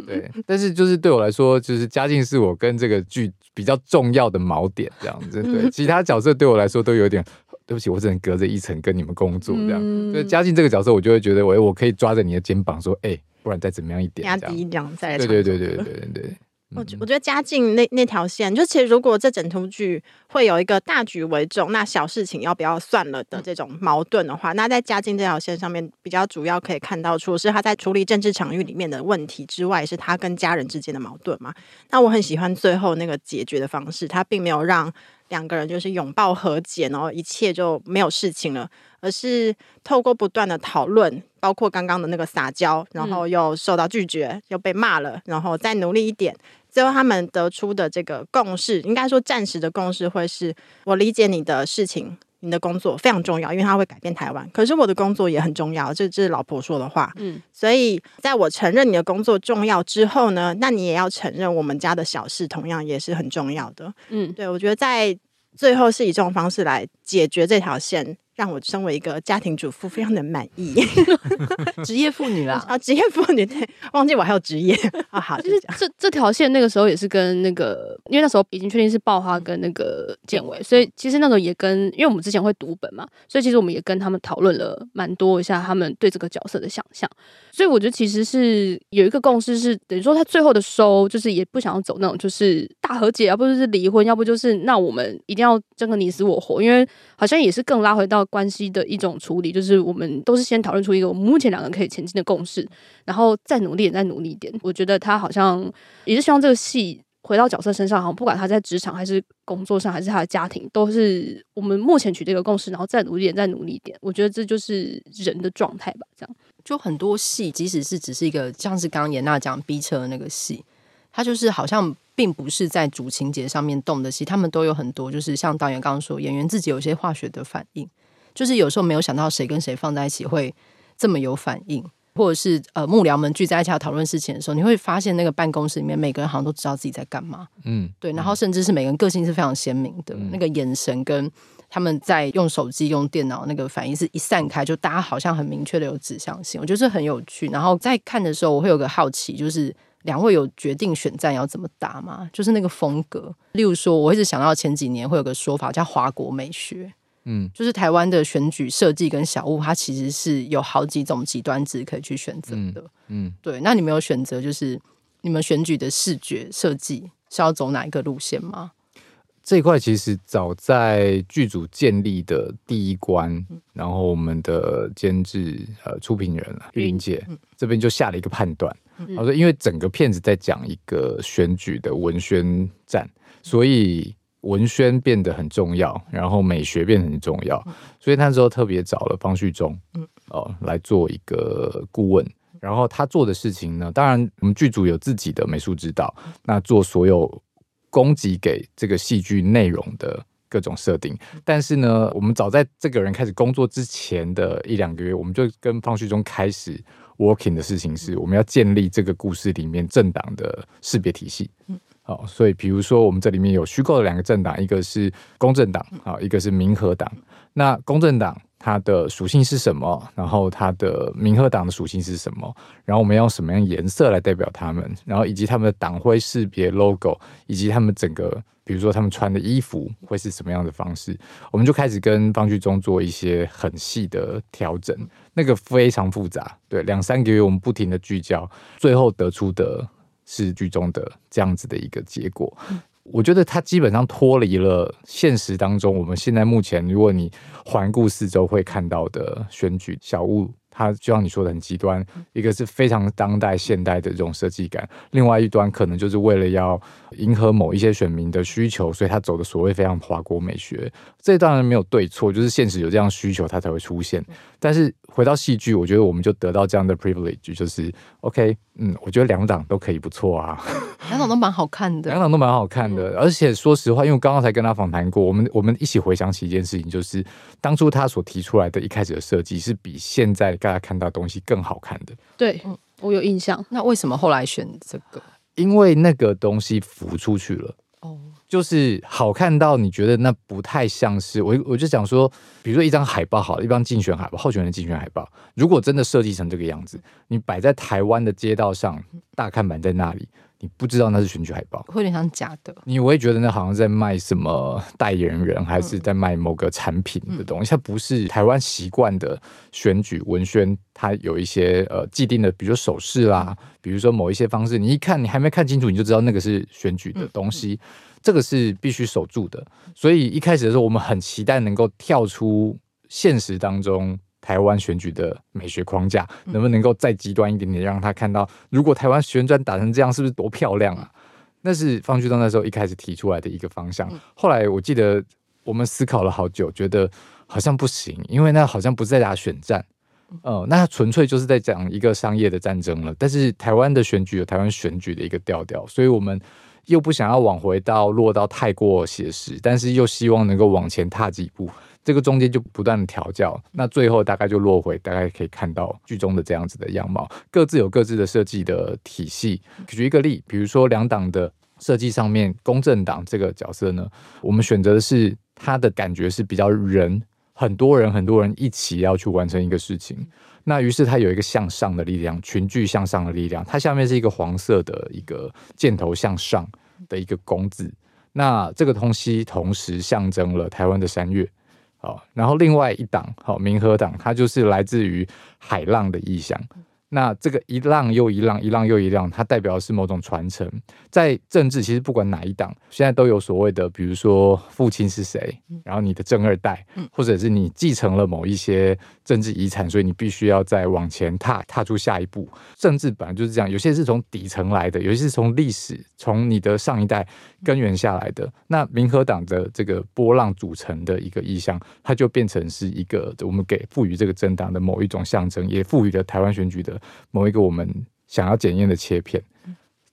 对。但是就是对我来说，就是嘉靖是我跟这个剧比较重要的锚点，这样子。对，其他角色对我来说都有点。对不起，我只能隔着一层跟你们工作，这样。嗯、所以嘉靖这个角色，我就会觉得，我我可以抓着你的肩膀说，哎，不然再怎么样一点，压低一点再来。对对对对对对对。我我觉得家境那那条线，就其实如果这整出剧会有一个大局为重，那小事情要不要算了的这种矛盾的话，那在家境这条线上面比较主要可以看到，除了是他在处理政治场域里面的问题之外，是他跟家人之间的矛盾嘛。那我很喜欢最后那个解决的方式，他并没有让两个人就是拥抱和解，然后一切就没有事情了。而是透过不断的讨论，包括刚刚的那个撒娇，然后又受到拒绝，又被骂了，然后再努力一点，最后他们得出的这个共识，应该说暂时的共识会是：我理解你的事情，你的工作非常重要，因为它会改变台湾。可是我的工作也很重要，这这是老婆说的话。嗯，所以在我承认你的工作重要之后呢，那你也要承认我们家的小事同样也是很重要的。嗯，对，我觉得在最后是以这种方式来解决这条线。让我身为一个家庭主妇非常的满意，职业妇女啦啊，职业妇女对，忘记我还有职业。啊，好，就是这这条线那个时候也是跟那个，因为那时候已经确定是爆花跟那个建伟，所以其实那时候也跟，因为我们之前会读本嘛，所以其实我们也跟他们讨论了蛮多一下他们对这个角色的想象，所以我觉得其实是有一个共识，是等于说他最后的收就是也不想要走那种就是大和解，要不就是离婚，要不就是那我们一定要争个你死我活，因为好像也是更拉回到。关系的一种处理，就是我们都是先讨论出一个我们目前两个人可以前进的共识，然后再努力，再努力一点。我觉得他好像也是希望这个戏回到角色身上，好像不管他在职场还是工作上，还是他的家庭，都是我们目前取这个共识，然后再努力点，再努力一点。我觉得这就是人的状态吧。这样，就很多戏，即使是只是一个，像是刚刚颜娜讲逼车的那个戏，他就是好像。并不是在主情节上面动的戏，他们都有很多，就是像导演刚刚说，演员自己有些化学的反应。就是有时候没有想到谁跟谁放在一起会这么有反应，或者是呃幕僚们聚在一起要讨论事情的时候，你会发现那个办公室里面每个人好像都知道自己在干嘛，嗯，对，然后甚至是每个人个性是非常鲜明的，嗯、那个眼神跟他们在用手机用电脑那个反应是一散开，就大家好像很明确的有指向性，我觉得这很有趣。然后在看的时候，我会有个好奇，就是两位有决定选战要怎么打吗？就是那个风格，例如说，我一直想到前几年会有个说法叫华国美学。嗯，就是台湾的选举设计跟小物，它其实是有好几种极端值可以去选择的。嗯，嗯对。那你没有选择，就是你们选举的视觉设计是要走哪一个路线吗？这一块其实早在剧组建立的第一关，嗯、然后我们的监制呃出品人玉玲姐、嗯、这边就下了一个判断，他、嗯、说因为整个片子在讲一个选举的文宣战，所以。文宣变得很重要，然后美学变得很重要，所以那时候特别找了方旭中，哦，来做一个顾问。然后他做的事情呢，当然我们剧组有自己的美术指导，那做所有供给给这个戏剧内容的各种设定。但是呢，我们早在这个人开始工作之前的一两个月，我们就跟方旭中开始 working 的事情是，我们要建立这个故事里面政党的识别体系。好，所以比如说，我们这里面有虚构的两个政党，一个是公正党，啊，一个是民和党。那公正党它的属性是什么？然后它的民和党的属性是什么？然后我们要用什么样颜色来代表他们？然后以及他们的党徽识别 logo，以及他们整个，比如说他们穿的衣服会是什么样的方式？我们就开始跟方旭中做一些很细的调整，那个非常复杂。对，两三个月我们不停的聚焦，最后得出的。是剧中的这样子的一个结果，我觉得它基本上脱离了现实当中我们现在目前，如果你环顾四周会看到的选举小物。它就像你说的很极端，一个是非常当代现代的这种设计感，另外一端可能就是为了要迎合某一些选民的需求，所以他走的所谓非常华国美学。这当然没有对错，就是现实有这样需求，它才会出现。但是回到戏剧，我觉得我们就得到这样的 privilege，就是 OK，嗯，我觉得两档都可以不错啊，两档都蛮好看的，两档都蛮好看的。而且说实话，因为我刚刚才跟他访谈过，我们我们一起回想起一件事情，就是当初他所提出来的一开始的设计是比现在。大家看到东西更好看的，对，我有印象。那为什么后来选这个？因为那个东西浮出去了，哦，就是好看到你觉得那不太像是我，我就想说，比如说一张海报，好了，一张竞选海报，候选人竞选海报，如果真的设计成这个样子，你摆在台湾的街道上，大看板在那里。你不知道那是选举海报，会有点像假的。你我会觉得那好像在卖什么代言人，还是在卖某个产品的东西？它不是台湾习惯的选举文宣，它有一些呃既定的，比如说手势啦，比如说某一些方式，你一看你还没看清楚，你就知道那个是选举的东西，这个是必须守住的。所以一开始的时候，我们很期待能够跳出现实当中。台湾选举的美学框架能不能够再极端一点点，让他看到，如果台湾旋转打成这样，是不是多漂亮啊？那是方旭东那时候一开始提出来的一个方向。后来我记得我们思考了好久，觉得好像不行，因为那好像不是在打选战，哦，那纯粹就是在讲一个商业的战争了。但是台湾的选举有台湾选举的一个调调，所以我们又不想要往回到落到太过写实，但是又希望能够往前踏几步。这个中间就不断的调教，那最后大概就落回，大概可以看到剧中的这样子的样貌，各自有各自的设计的体系。举一个例，比如说两党的设计上面，公正党这个角色呢，我们选择的是他的感觉是比较人，很多人很多人一起要去完成一个事情，那于是它有一个向上的力量，群聚向上的力量，它下面是一个黄色的一个箭头向上的一个弓字，那这个东西同时象征了台湾的山岳。好，然后另外一档，好，民和党，它就是来自于海浪的意象。那这个一浪又一浪，一浪又一浪，它代表的是某种传承。在政治，其实不管哪一党，现在都有所谓的，比如说父亲是谁，然后你的正二代，或者是你继承了某一些政治遗产，所以你必须要再往前踏，踏出下一步。政治本来就是这样，有些是从底层来的，有些是从历史，从你的上一代根源下来的。那民和党的这个波浪组成的一个意象，它就变成是一个我们给赋予这个政党的某一种象征，也赋予了台湾选举的。某一个我们想要检验的切片，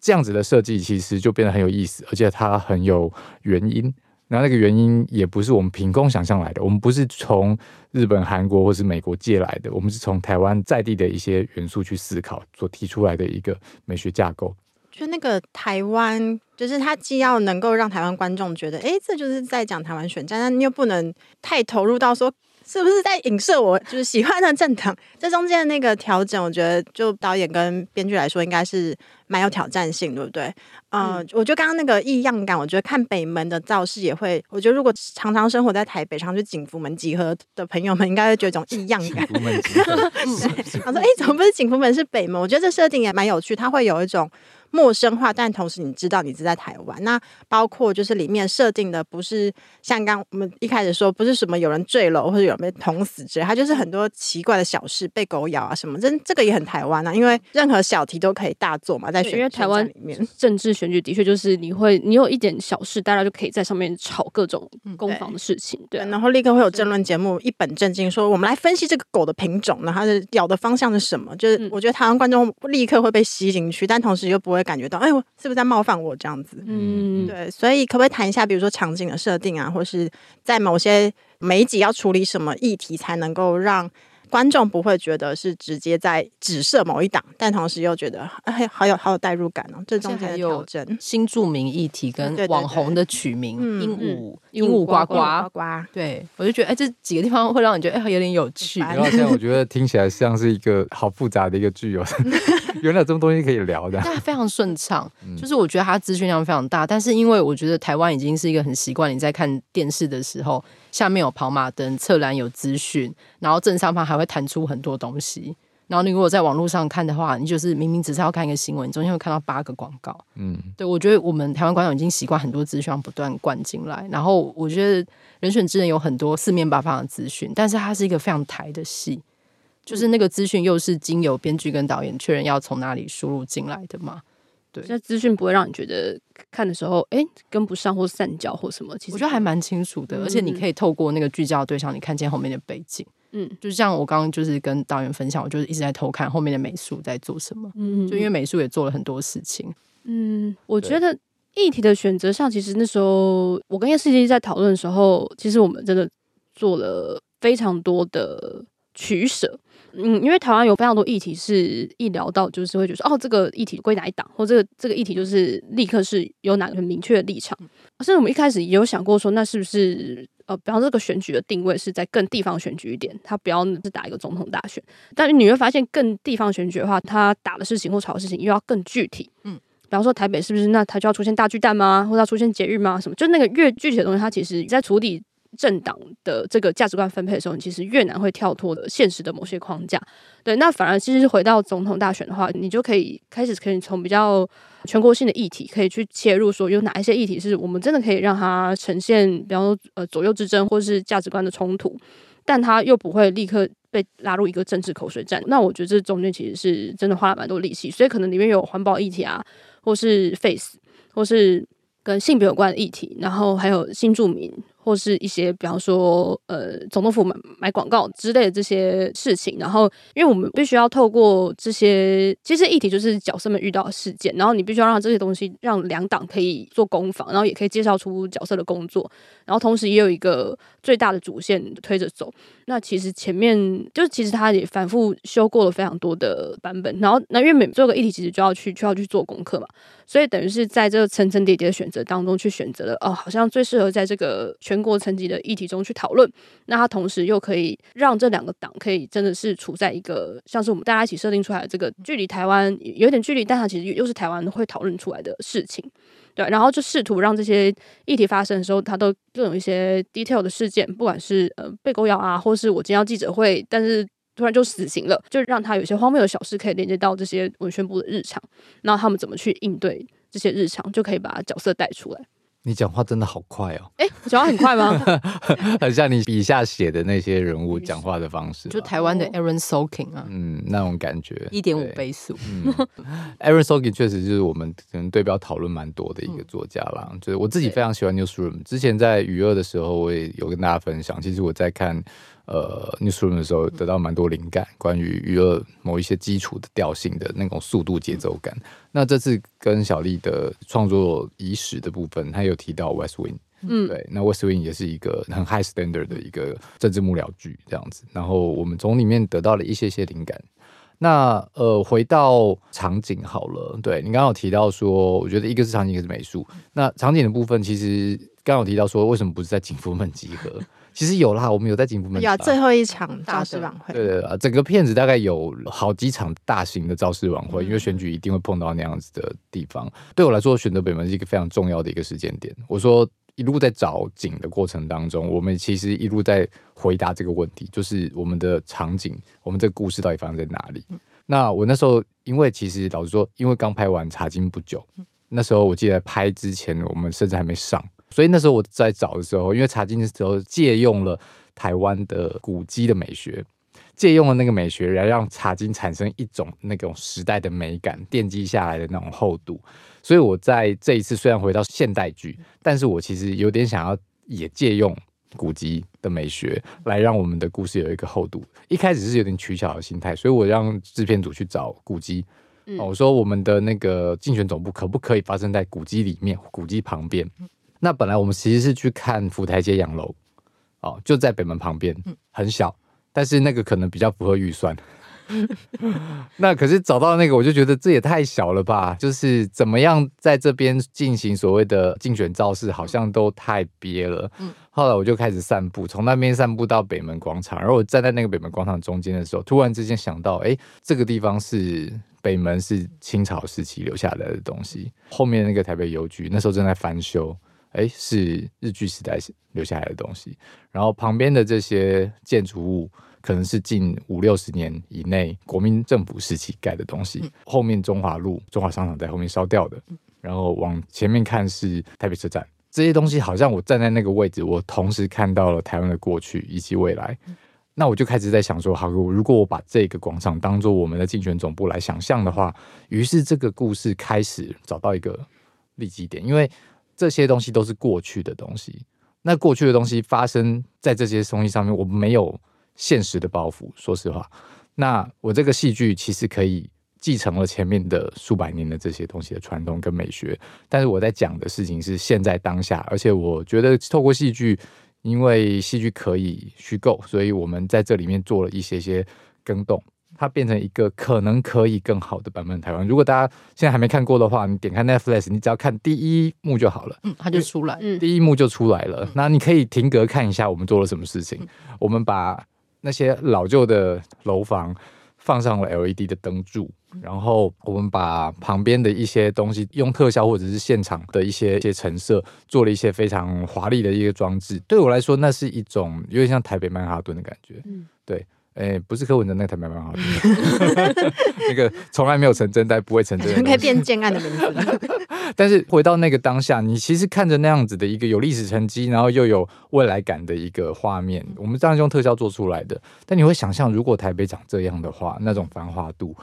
这样子的设计其实就变得很有意思，而且它很有原因。然后那个原因也不是我们凭空想象来的，我们不是从日本、韩国或是美国借来的，我们是从台湾在地的一些元素去思考所提出来的一个美学架构。就那个台湾，就是它既要能够让台湾观众觉得，哎，这就是在讲台湾选战，但你又不能太投入到说。是不是在影射我就是喜欢的政党？这中间的那个调整，我觉得就导演跟编剧来说，应该是蛮有挑战性，对不对？呃、嗯，我觉得刚刚那个异样感，我觉得看北门的造势也会，我觉得如果常常生活在台北，常去景福门集合的朋友们，应该会觉得一种异样感。景福门集合，他说：“哎，怎么不是景福门是北门？”我觉得这设定也蛮有趣，它会有一种。陌生化，但同时你知道你是在台湾。那包括就是里面设定的，不是像刚我们一开始说，不是什么有人坠楼或者有人被捅死之类，它就是很多奇怪的小事，被狗咬啊什么。这这个也很台湾啊，因为任何小题都可以大做嘛，在选举台湾里面，政治选举的确就是你会，你有一点小事，大家就可以在上面吵各种攻防的事情，对，对，然后立刻会有争论节目一本正经说，我们来分析这个狗的品种，然后它的咬的方向是什么？就是我觉得台湾观众立刻会被吸进去，但同时又不会。会感觉到，哎，我是不是在冒犯我这样子？嗯，对，所以可不可以谈一下，比如说场景的设定啊，或是在某些每一集要处理什么议题，才能够让观众不会觉得是直接在指涉某一党，但同时又觉得哎，好有好有代入感哦。这中间有，新著名议题跟网红的取名，鹦鹉鹦鹉呱呱呱呱，对我就觉得哎，这几个地方会让你觉得哎，有点有趣。然后现在我觉得听起来像是一个好复杂的一个剧哦。原来有这么东西可以聊的，但非常顺畅。就是我觉得它资讯量非常大，但是因为我觉得台湾已经是一个很习惯，你在看电视的时候，下面有跑马灯，侧栏有资讯，然后正上方还会弹出很多东西。然后你如果在网络上看的话，你就是明明只是要看一个新闻，中间会看到八个广告。嗯，对，我觉得我们台湾观众已经习惯很多资讯不断灌进来，然后我觉得人选之人有很多四面八方的资讯，但是它是一个非常台的戏。就是那个资讯又是经由编剧跟导演确认要从哪里输入进来的嘛？对，那资讯不会让你觉得看的时候，哎，跟不上或散焦或什么。其实我觉得还蛮清楚的，嗯、而且你可以透过那个聚焦对象，你看见后面的背景。嗯，就像我刚刚就是跟导演分享，我就是一直在偷看后面的美术在做什么。嗯，就因为美术也做了很多事情。嗯，我觉得议题的选择上，其实那时候我跟叶世杰在讨论的时候，其实我们真的做了非常多的取舍。嗯，因为台湾有非常多议题是一聊到就是会觉得说，哦，这个议题归哪一党，或这个这个议题就是立刻是有哪个很明确的立场。甚至我们一开始也有想过说，那是不是呃，比方这个选举的定位是在更地方选举一点，他不要是打一个总统大选。但是你会发现，更地方选举的话，他打的事情或吵的事情又要更具体。嗯。比方说台北是不是那它就要出现大巨蛋吗？或者要出现捷运吗？什么？就那个越具体的东西，它其实在处理政党的这个价值观分配的时候，你其实越难会跳脱的现实的某些框架。对，那反而其实回到总统大选的话，你就可以开始可以从比较全国性的议题可以去切入，说有哪一些议题是我们真的可以让它呈现，比方说呃左右之争或是价值观的冲突，但它又不会立刻。被拉入一个政治口水战，那我觉得这中间其实是真的花了蛮多力气，所以可能里面有环保议题啊，或是 face，或是跟性别有关的议题，然后还有新住民。或是一些，比方说，呃，总统府买买广告之类的这些事情，然后，因为我们必须要透过这些，其实议题就是角色们遇到的事件，然后你必须要让这些东西让两党可以做攻防，然后也可以介绍出角色的工作，然后同时也有一个最大的主线推着走。那其实前面就是其实他也反复修过了非常多的版本，然后那因为每做个议题，其实就要去就要去做功课嘛，所以等于是在这个层层叠叠的选择当中去选择了哦，好像最适合在这个。全国层级的议题中去讨论，那它同时又可以让这两个党可以真的是处在一个像是我们大家一起设定出来的这个距离台湾有点距离，但它其实又是台湾会讨论出来的事情，对，然后就试图让这些议题发生的时候，它都更有一些 detail 的事件，不管是呃被狗咬啊，或是我今天要记者会，但是突然就死刑了，就让他有些荒谬的小事可以连接到这些文宣部的日常，然后他们怎么去应对这些日常，就可以把角色带出来。你讲话真的好快哦！哎、讲话很快吗？很像你笔下写的那些人物讲话的方式，就台湾的 Aaron Sorkin 啊，嗯，那种感觉，一点五倍速。嗯，Aaron Sorkin 确实就是我们可能对标讨论蛮多的一个作家啦。嗯、就是我自己非常喜欢 Newsroom，之前在娱乐的时候，我也有跟大家分享。其实我在看。呃，Newsroom 的时候得到蛮多灵感，关于娱乐某一些基础的调性的那种速度节奏感。那这次跟小丽的创作遗史的部分，她有提到 West Wing，嗯，对，那 West Wing 也是一个很 high standard 的一个政治幕僚剧这样子。然后我们从里面得到了一些些灵感。那呃，回到场景好了，对，你刚刚有提到说，我觉得一个是场景，一个是美术。那场景的部分，其实刚刚有提到说，为什么不是在景福门集合？其实有啦，我们有在景福门有最后一场造势晚会。对对对，整个片子大概有好几场大型的造势晚会，嗯、因为选举一定会碰到那样子的地方。对我来说，选择北门是一个非常重要的一个时间点。我说一路在找景的过程当中，我们其实一路在回答这个问题，就是我们的场景，我们这个故事到底发生在哪里？嗯、那我那时候，因为其实老实说，因为刚拍完《茶金》不久，那时候我记得拍之前，我们甚至还没上。所以那时候我在找的时候，因为茶金的时候借用了台湾的古籍的美学，借用了那个美学来让茶金产生一种那种时代的美感，奠基下来的那种厚度。所以我在这一次虽然回到现代剧，但是我其实有点想要也借用古籍的美学来让我们的故事有一个厚度。一开始是有点取巧的心态，所以我让制片组去找古迹，我说我们的那个竞选总部可不可以发生在古迹里面，古迹旁边。那本来我们其实是去看福台街洋楼，哦，就在北门旁边，很小，但是那个可能比较符合预算。那可是找到那个，我就觉得这也太小了吧？就是怎么样在这边进行所谓的竞选造势，好像都太憋了。后来我就开始散步，从那边散步到北门广场，然后我站在那个北门广场中间的时候，突然之间想到，哎，这个地方是北门，是清朝时期留下来的东西。后面那个台北邮局那时候正在翻修。哎，是日据时代留下来的东西。然后旁边的这些建筑物，可能是近五六十年以内国民政府时期盖的东西。后面中华路、中华商场在后面烧掉的。然后往前面看是台北车站，这些东西好像我站在那个位置，我同时看到了台湾的过去以及未来。那我就开始在想说，好，如果我把这个广场当做我们的竞选总部来想象的话，于是这个故事开始找到一个立基点，因为。这些东西都是过去的东西，那过去的东西发生在这些东西上面，我没有现实的包袱。说实话，那我这个戏剧其实可以继承了前面的数百年的这些东西的传统跟美学，但是我在讲的事情是现在当下，而且我觉得透过戏剧，因为戏剧可以虚构，所以我们在这里面做了一些些更动。它变成一个可能可以更好的版本台湾。如果大家现在还没看过的话，你点开 Netflix，你只要看第一幕就好了。嗯，它就出来，嗯，第一幕就出来了。那你可以停格看一下我们做了什么事情。我们把那些老旧的楼房放上了 LED 的灯柱，然后我们把旁边的一些东西用特效或者是现场的一些一些陈设做了一些非常华丽的一个装置。对我来说，那是一种有点像台北曼哈顿的感觉。嗯，对。哎，不是柯文哲那台蛮蛮好的，那个 从来没有成真，但不会成真，可以变建案的名字。但是回到那个当下，你其实看着那样子的一个有历史成绩，然后又有未来感的一个画面，我们当然用特效做出来的。但你会想象，如果台北长这样的话，那种繁华度，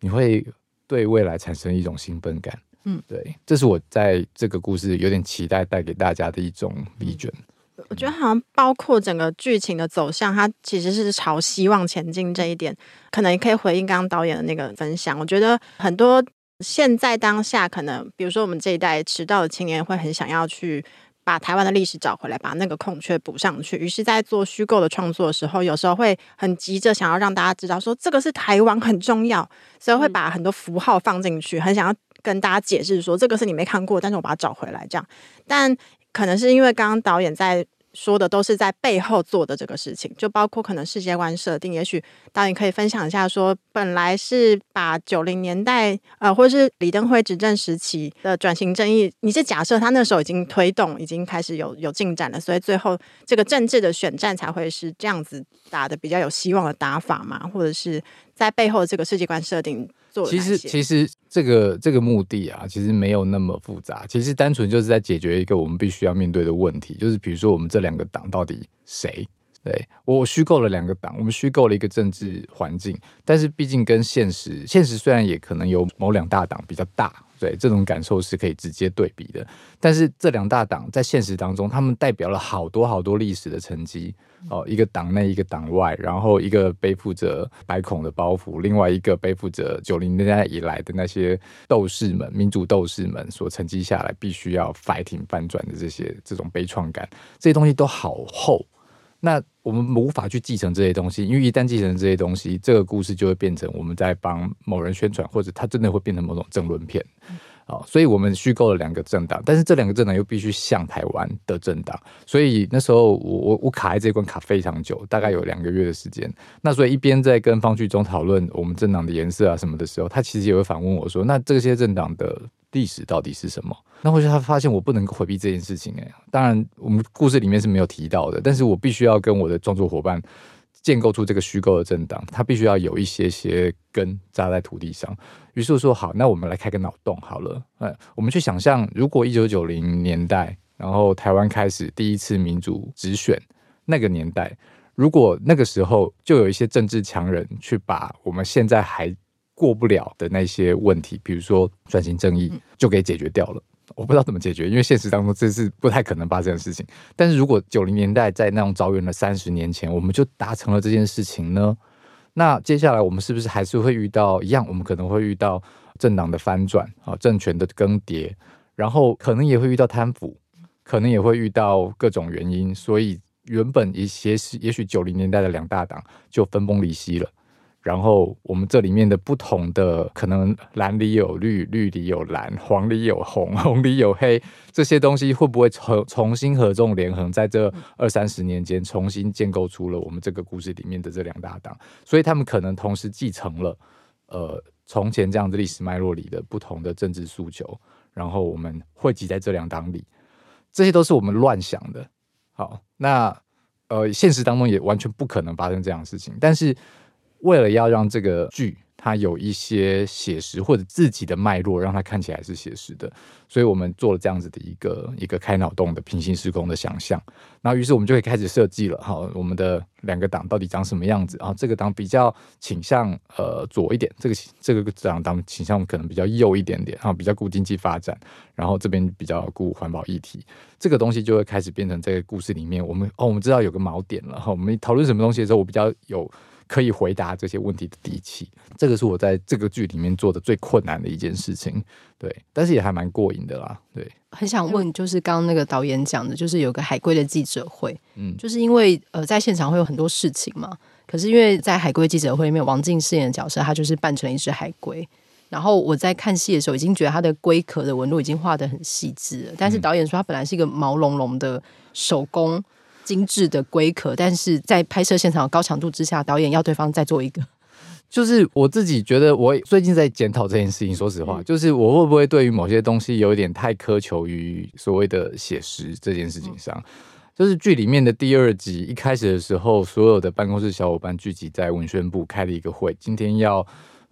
你会对未来产生一种兴奋感。嗯，对，这是我在这个故事有点期待带给大家的一种礼卷。我觉得好像包括整个剧情的走向，它其实是朝希望前进这一点，可能也可以回应刚刚导演的那个分享。我觉得很多现在当下，可能比如说我们这一代迟到的青年，会很想要去把台湾的历史找回来，把那个空缺补上去。于是，在做虚构的创作的时候，有时候会很急着想要让大家知道说这个是台湾很重要，所以会把很多符号放进去，很想要跟大家解释说这个是你没看过，但是我把它找回来这样。但可能是因为刚刚导演在说的都是在背后做的这个事情，就包括可能世界观设定。也许导演可以分享一下说，说本来是把九零年代呃，或者是李登辉执政时期的转型正义，你是假设他那时候已经推动，已经开始有有进展了，所以最后这个政治的选战才会是这样子打的比较有希望的打法嘛？或者是在背后的这个世界观设定做？其实，其实这个这个目的啊，其实没有那么复杂。其实单纯就是在解决一个我们必须要面对的问题，就是比如说我们这两个党到底谁？对，我虚构了两个党，我们虚构了一个政治环境，但是毕竟跟现实，现实虽然也可能有某两大党比较大。对，这种感受是可以直接对比的，但是这两大党在现实当中，他们代表了好多好多历史的成绩哦，一个党内，一个党外，然后一个背负着百孔的包袱，另外一个背负着九零年代以来的那些斗士们、民主斗士们所沉积下来必须要 fighting 翻转的这些这种悲怆感，这些东西都好厚。那我们无法去继承这些东西，因为一旦继承这些东西，这个故事就会变成我们在帮某人宣传，或者它真的会变成某种政论片。哦，所以我们虚构了两个政党，但是这两个政党又必须像台湾的政党，所以那时候我我我卡在这一关卡非常久，大概有两个月的时间。那所以一边在跟方旭中讨论我们政党的颜色啊什么的时候，他其实也会反问我说：“那这些政党的历史到底是什么？”那或许他发现我不能回避这件事情，哎，当然我们故事里面是没有提到的，但是我必须要跟我的创作伙伴。建构出这个虚构的政党，它必须要有一些些根扎在土地上。于是说好，那我们来开个脑洞好了。嗯，我们去想象，如果一九九零年代，然后台湾开始第一次民主直选那个年代，如果那个时候就有一些政治强人去把我们现在还过不了的那些问题，比如说转型正义，就给解决掉了。我不知道怎么解决，因为现实当中这是不太可能发生的事情。但是如果九零年代在那种遥远的三十年前，我们就达成了这件事情呢？那接下来我们是不是还是会遇到一样？我们可能会遇到政党的翻转啊，政权的更迭，然后可能也会遇到贪腐，可能也会遇到各种原因，所以原本一些是也许九零年代的两大党就分崩离析了。然后我们这里面的不同的可能，蓝里有绿，绿里有蓝，黄里有红，红里有黑，这些东西会不会重重新合纵连横，在这二三十年间重新建构出了我们这个故事里面的这两大党？所以他们可能同时继承了呃从前这样子历史脉络里的不同的政治诉求，然后我们汇集在这两党里，这些都是我们乱想的。好，那呃现实当中也完全不可能发生这样的事情，但是。为了要让这个剧它有一些写实或者自己的脉络，让它看起来是写实的，所以我们做了这样子的一个一个开脑洞的平行时空的想象。然后，于是我们就可以开始设计了。好，我们的两个党到底长什么样子？然后这个党比较倾向呃左一点，这个这个党党倾向可能比较右一点点，然后比较顾经济发展，然后这边比较顾环保议题。这个东西就会开始变成这个故事里面，我们哦，我们知道有个锚点了。哈，我们讨论什么东西的时候，我比较有。可以回答这些问题的底气，这个是我在这个剧里面做的最困难的一件事情，对，但是也还蛮过瘾的啦，对。很想问，就是刚刚那个导演讲的，就是有个海龟的记者会，嗯，就是因为呃在现场会有很多事情嘛，可是因为在海龟记者会里面，王静饰演的角色他就是扮成了一只海龟，然后我在看戏的时候已经觉得它的龟壳的纹路已经画得很细致了，但是导演说它本来是一个毛茸茸的手工。精致的龟壳，但是在拍摄现场高强度之下，导演要对方再做一个，就是我自己觉得，我最近在检讨这件事情。说实话，就是我会不会对于某些东西有一点太苛求于所谓的写实这件事情上？就是剧里面的第二集一开始的时候，所有的办公室小伙伴聚集在文宣部开了一个会，今天要。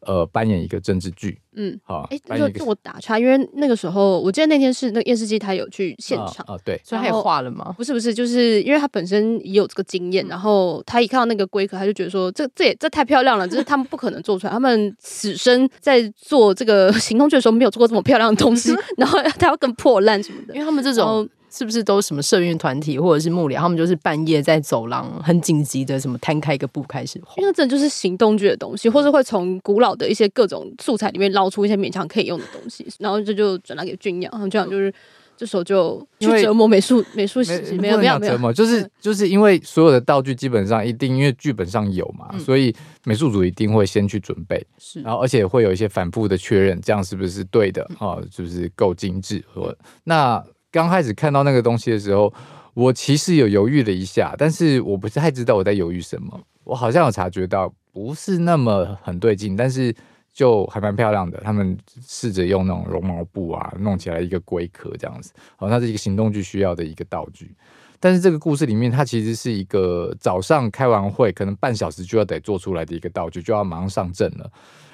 呃，扮演一个政治剧，嗯，好，哎，就就我打岔，因为那个时候，我记得那天是那个验视机他有去现场，啊，对，所以他也画了吗？不是不是，就是因为他本身也有这个经验，然后他一看到那个龟壳，他就觉得说，这这也这太漂亮了，就是他们不可能做出来，他们此生在做这个 行动剧的时候没有做过这么漂亮的东西，然后他要更破烂什么的，因为他们这种。是不是都什么社运团体或者是幕僚？他们就是半夜在走廊很紧急的什么摊开一个布开始画，因为这就是行动剧的东西，或是会从古老的一些各种素材里面捞出一些勉强可以用的东西，然后这就转达给俊阳，然后俊阳就是这时候就去折磨美术美术系，没有没有折磨，就是就是因为所有的道具基本上一定因为剧本上有嘛，所以美术组一定会先去准备，是，然后而且会有一些反复的确认，这样是不是对的啊？是不是够精致？或那。刚开始看到那个东西的时候，我其实有犹豫了一下，但是我不是太知道我在犹豫什么。我好像有察觉到不是那么很对劲，但是就还蛮漂亮的。他们试着用那种绒毛布啊，弄起来一个龟壳这样子，好像是一个行动剧需要的一个道具。但是这个故事里面，它其实是一个早上开完会，可能半小时就要得做出来的一个道具，就要马上上阵了。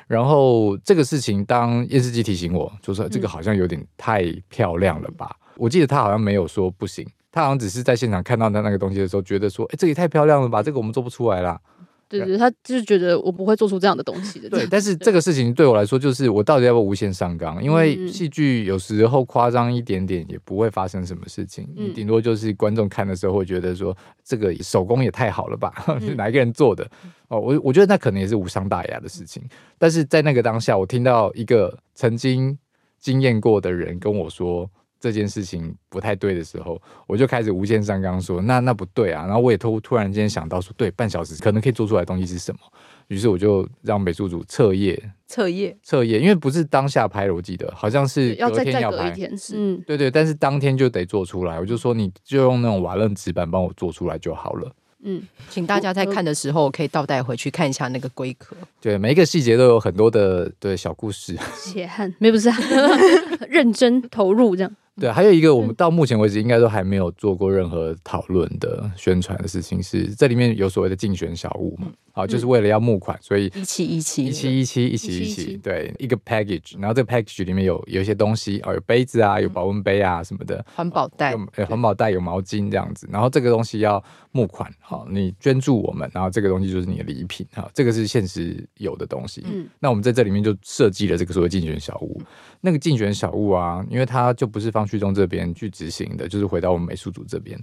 然后这个事情，当验视机提醒我，就说这个好像有点太漂亮了吧。我记得他好像没有说不行，他好像只是在现场看到他那个东西的时候，觉得说，哎，这也太漂亮了吧，这个我们做不出来啦。对对，他就是觉得我不会做出这样的东西的。对，但是这个事情对我来说，就是我到底要不要无限上纲？因为戏剧有时候夸张一点点也不会发生什么事情，你顶多就是观众看的时候会觉得说，这个手工也太好了吧，是哪一个人做的？哦，我我觉得那可能也是无伤大雅的事情。但是在那个当下，我听到一个曾经经验过的人跟我说。这件事情不太对的时候，我就开始无限上纲说，那那不对啊。然后我也突突然间想到说，对，半小时可能可以做出来的东西是什么？于是我就让美术组彻夜彻夜彻夜，因为不是当下拍的，我记得好像是隔天要拍，要再再隔一天，嗯，对对，但是当天就得做出来。我就说，你就用那种瓦楞纸板帮我做出来就好了。嗯，请大家在看的时候可以倒带回去看一下那个龟壳。对，每一个细节都有很多的对小故事，血汗没不是、啊，认真投入这样。对，还有一个我们到目前为止应该都还没有做过任何讨论的宣传的事情是，这里面有所谓的竞选小物嘛。好，就是为了要募款，所以一期一期一期一期一期一期，对，一个 package，然后这个 package 里面有有一些东西哦，有杯子啊，有保温杯啊什么的，环保袋，有环保袋，有毛巾这样子，然后这个东西要募款，好，你捐助我们，然后这个东西就是你的礼品，哈，这个是现实有的东西。嗯，那我们在这里面就设计了这个所谓竞选小物，那个竞选小物啊，因为它就不是方旭中这边去执行的，就是回到我们美术组这边。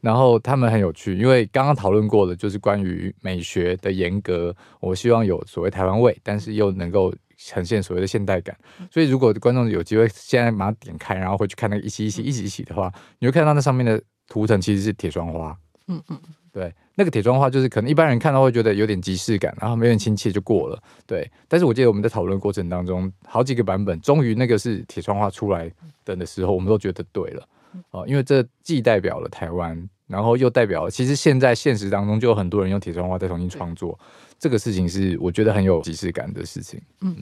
然后他们很有趣，因为刚刚讨论过的，就是关于美学的严格。我希望有所谓台湾味，但是又能够呈现所谓的现代感。所以，如果观众有机会现在马上点开，然后回去看那个一期一期一期一期的话，你会看到那上面的图腾其实是铁窗花。嗯嗯，对，那个铁窗花就是可能一般人看到会觉得有点即视感，然后没有点亲切就过了。对，但是我记得我们在讨论过程当中，好几个版本，终于那个是铁窗花出来的的时候，我们都觉得对了。哦，因为这既代表了台湾，然后又代表其实现在现实当中就有很多人用铁窗花再重新创作，这个事情是我觉得很有即视感的事情。嗯，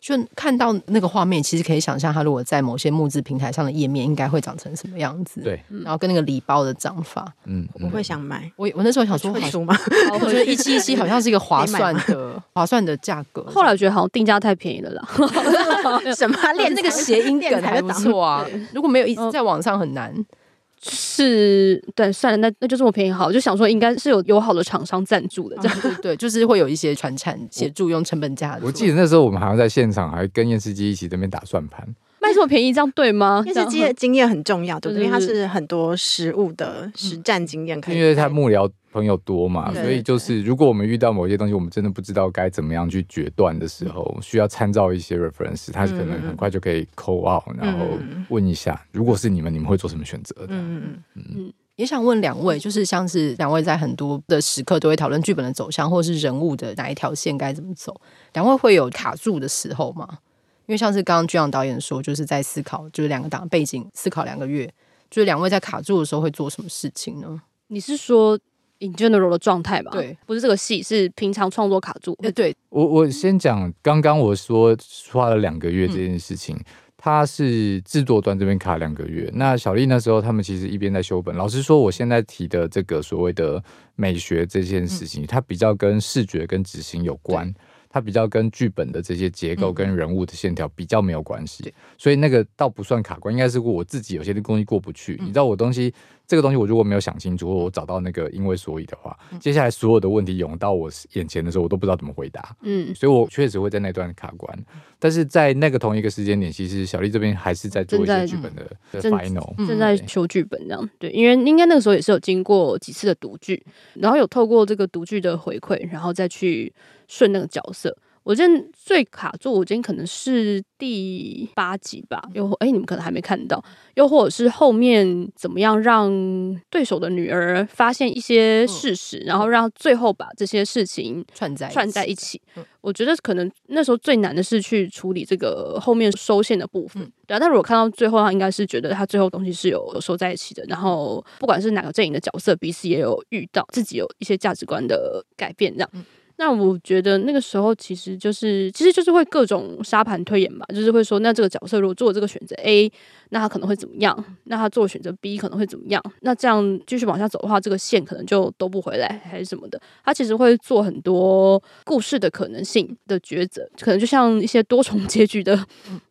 就看到那个画面，其实可以想象它如果在某些募资平台上的页面应该会长成什么样子。对，然后跟那个礼包的长法，嗯，我会想买。我我那时候想说，会出吗？我觉得一期一期好像是一个划 算的划算的价格。后来我觉得好像定价太便宜了啦。什么练那个谐音梗还不错啊？如果没有一直在网上很难。是对，算了，那那就这么便宜好，就想说应该是有友好的厂商赞助的，这样对，就是会有一些传产 协助用成本价。我记得那时候我们好像在现场还跟验视机一起这边打算盘。卖这么便宜，这样对吗？验视机的经验很重要，对不对？因为它是很多实物的实战经验，可以。因为他幕僚朋友多嘛，所以就是如果我们遇到某些东西，我们真的不知道该怎么样去决断的时候，需要参照一些 reference，他可能很快就可以 call out，然后问一下，如果是你们，你们会做什么选择？嗯嗯嗯。也想问两位，就是像是两位在很多的时刻都会讨论剧本的走向，或者是人物的哪一条线该怎么走，两位会有卡住的时候吗？因为像是刚刚巨阳导演说，就是在思考，就是两个档背景思考两个月，就是两位在卡住的时候会做什么事情呢？你是说 in general 的状态吧？对，不是这个戏，是平常创作卡住。呃，对我我先讲刚刚我说花了两个月这件事情，他、嗯、是制作端这边卡两个月。那小丽那时候他们其实一边在修本。老实说，我现在提的这个所谓的美学这件事情，嗯、它比较跟视觉跟执行有关。它比较跟剧本的这些结构跟人物的线条比较没有关系，嗯、所以那个倒不算卡关，应该是我自己有些东西过不去。嗯、你知道我东西这个东西，我如果没有想清楚，或我找到那个因为所以的话，嗯、接下来所有的问题涌到我眼前的时候，我都不知道怎么回答。嗯，所以我确实会在那段卡关，但是在那个同一个时间点，其实小丽这边还是在做一些剧本的，的 final，正在修剧本这样。对，因为应该那个时候也是有经过几次的读剧，然后有透过这个读剧的回馈，然后再去顺那个角色。我今天最卡住，我今天可能是第八集吧。又哎、欸，你们可能还没看到，又或者是后面怎么样让对手的女儿发现一些事实，嗯、然后让最后把这些事情串在串在一起。嗯、我觉得可能那时候最难的是去处理这个后面收线的部分。嗯、对啊，但如果看到最后，他应该是觉得他最后东西是有收在一起的。然后不管是哪个阵营的角色，彼此也有遇到自己有一些价值观的改变，这样。嗯那我觉得那个时候其实就是，其实就是会各种沙盘推演吧，就是会说，那这个角色如果做这个选择 A，那他可能会怎么样？那他做选择 B 可能会怎么样？那这样继续往下走的话，这个线可能就兜不回来，还是什么的？他其实会做很多故事的可能性的抉择，可能就像一些多重结局的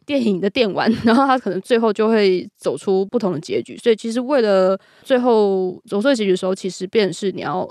电影的电玩，然后他可能最后就会走出不同的结局。所以其实为了最后走出结局的时候，其实便是你要。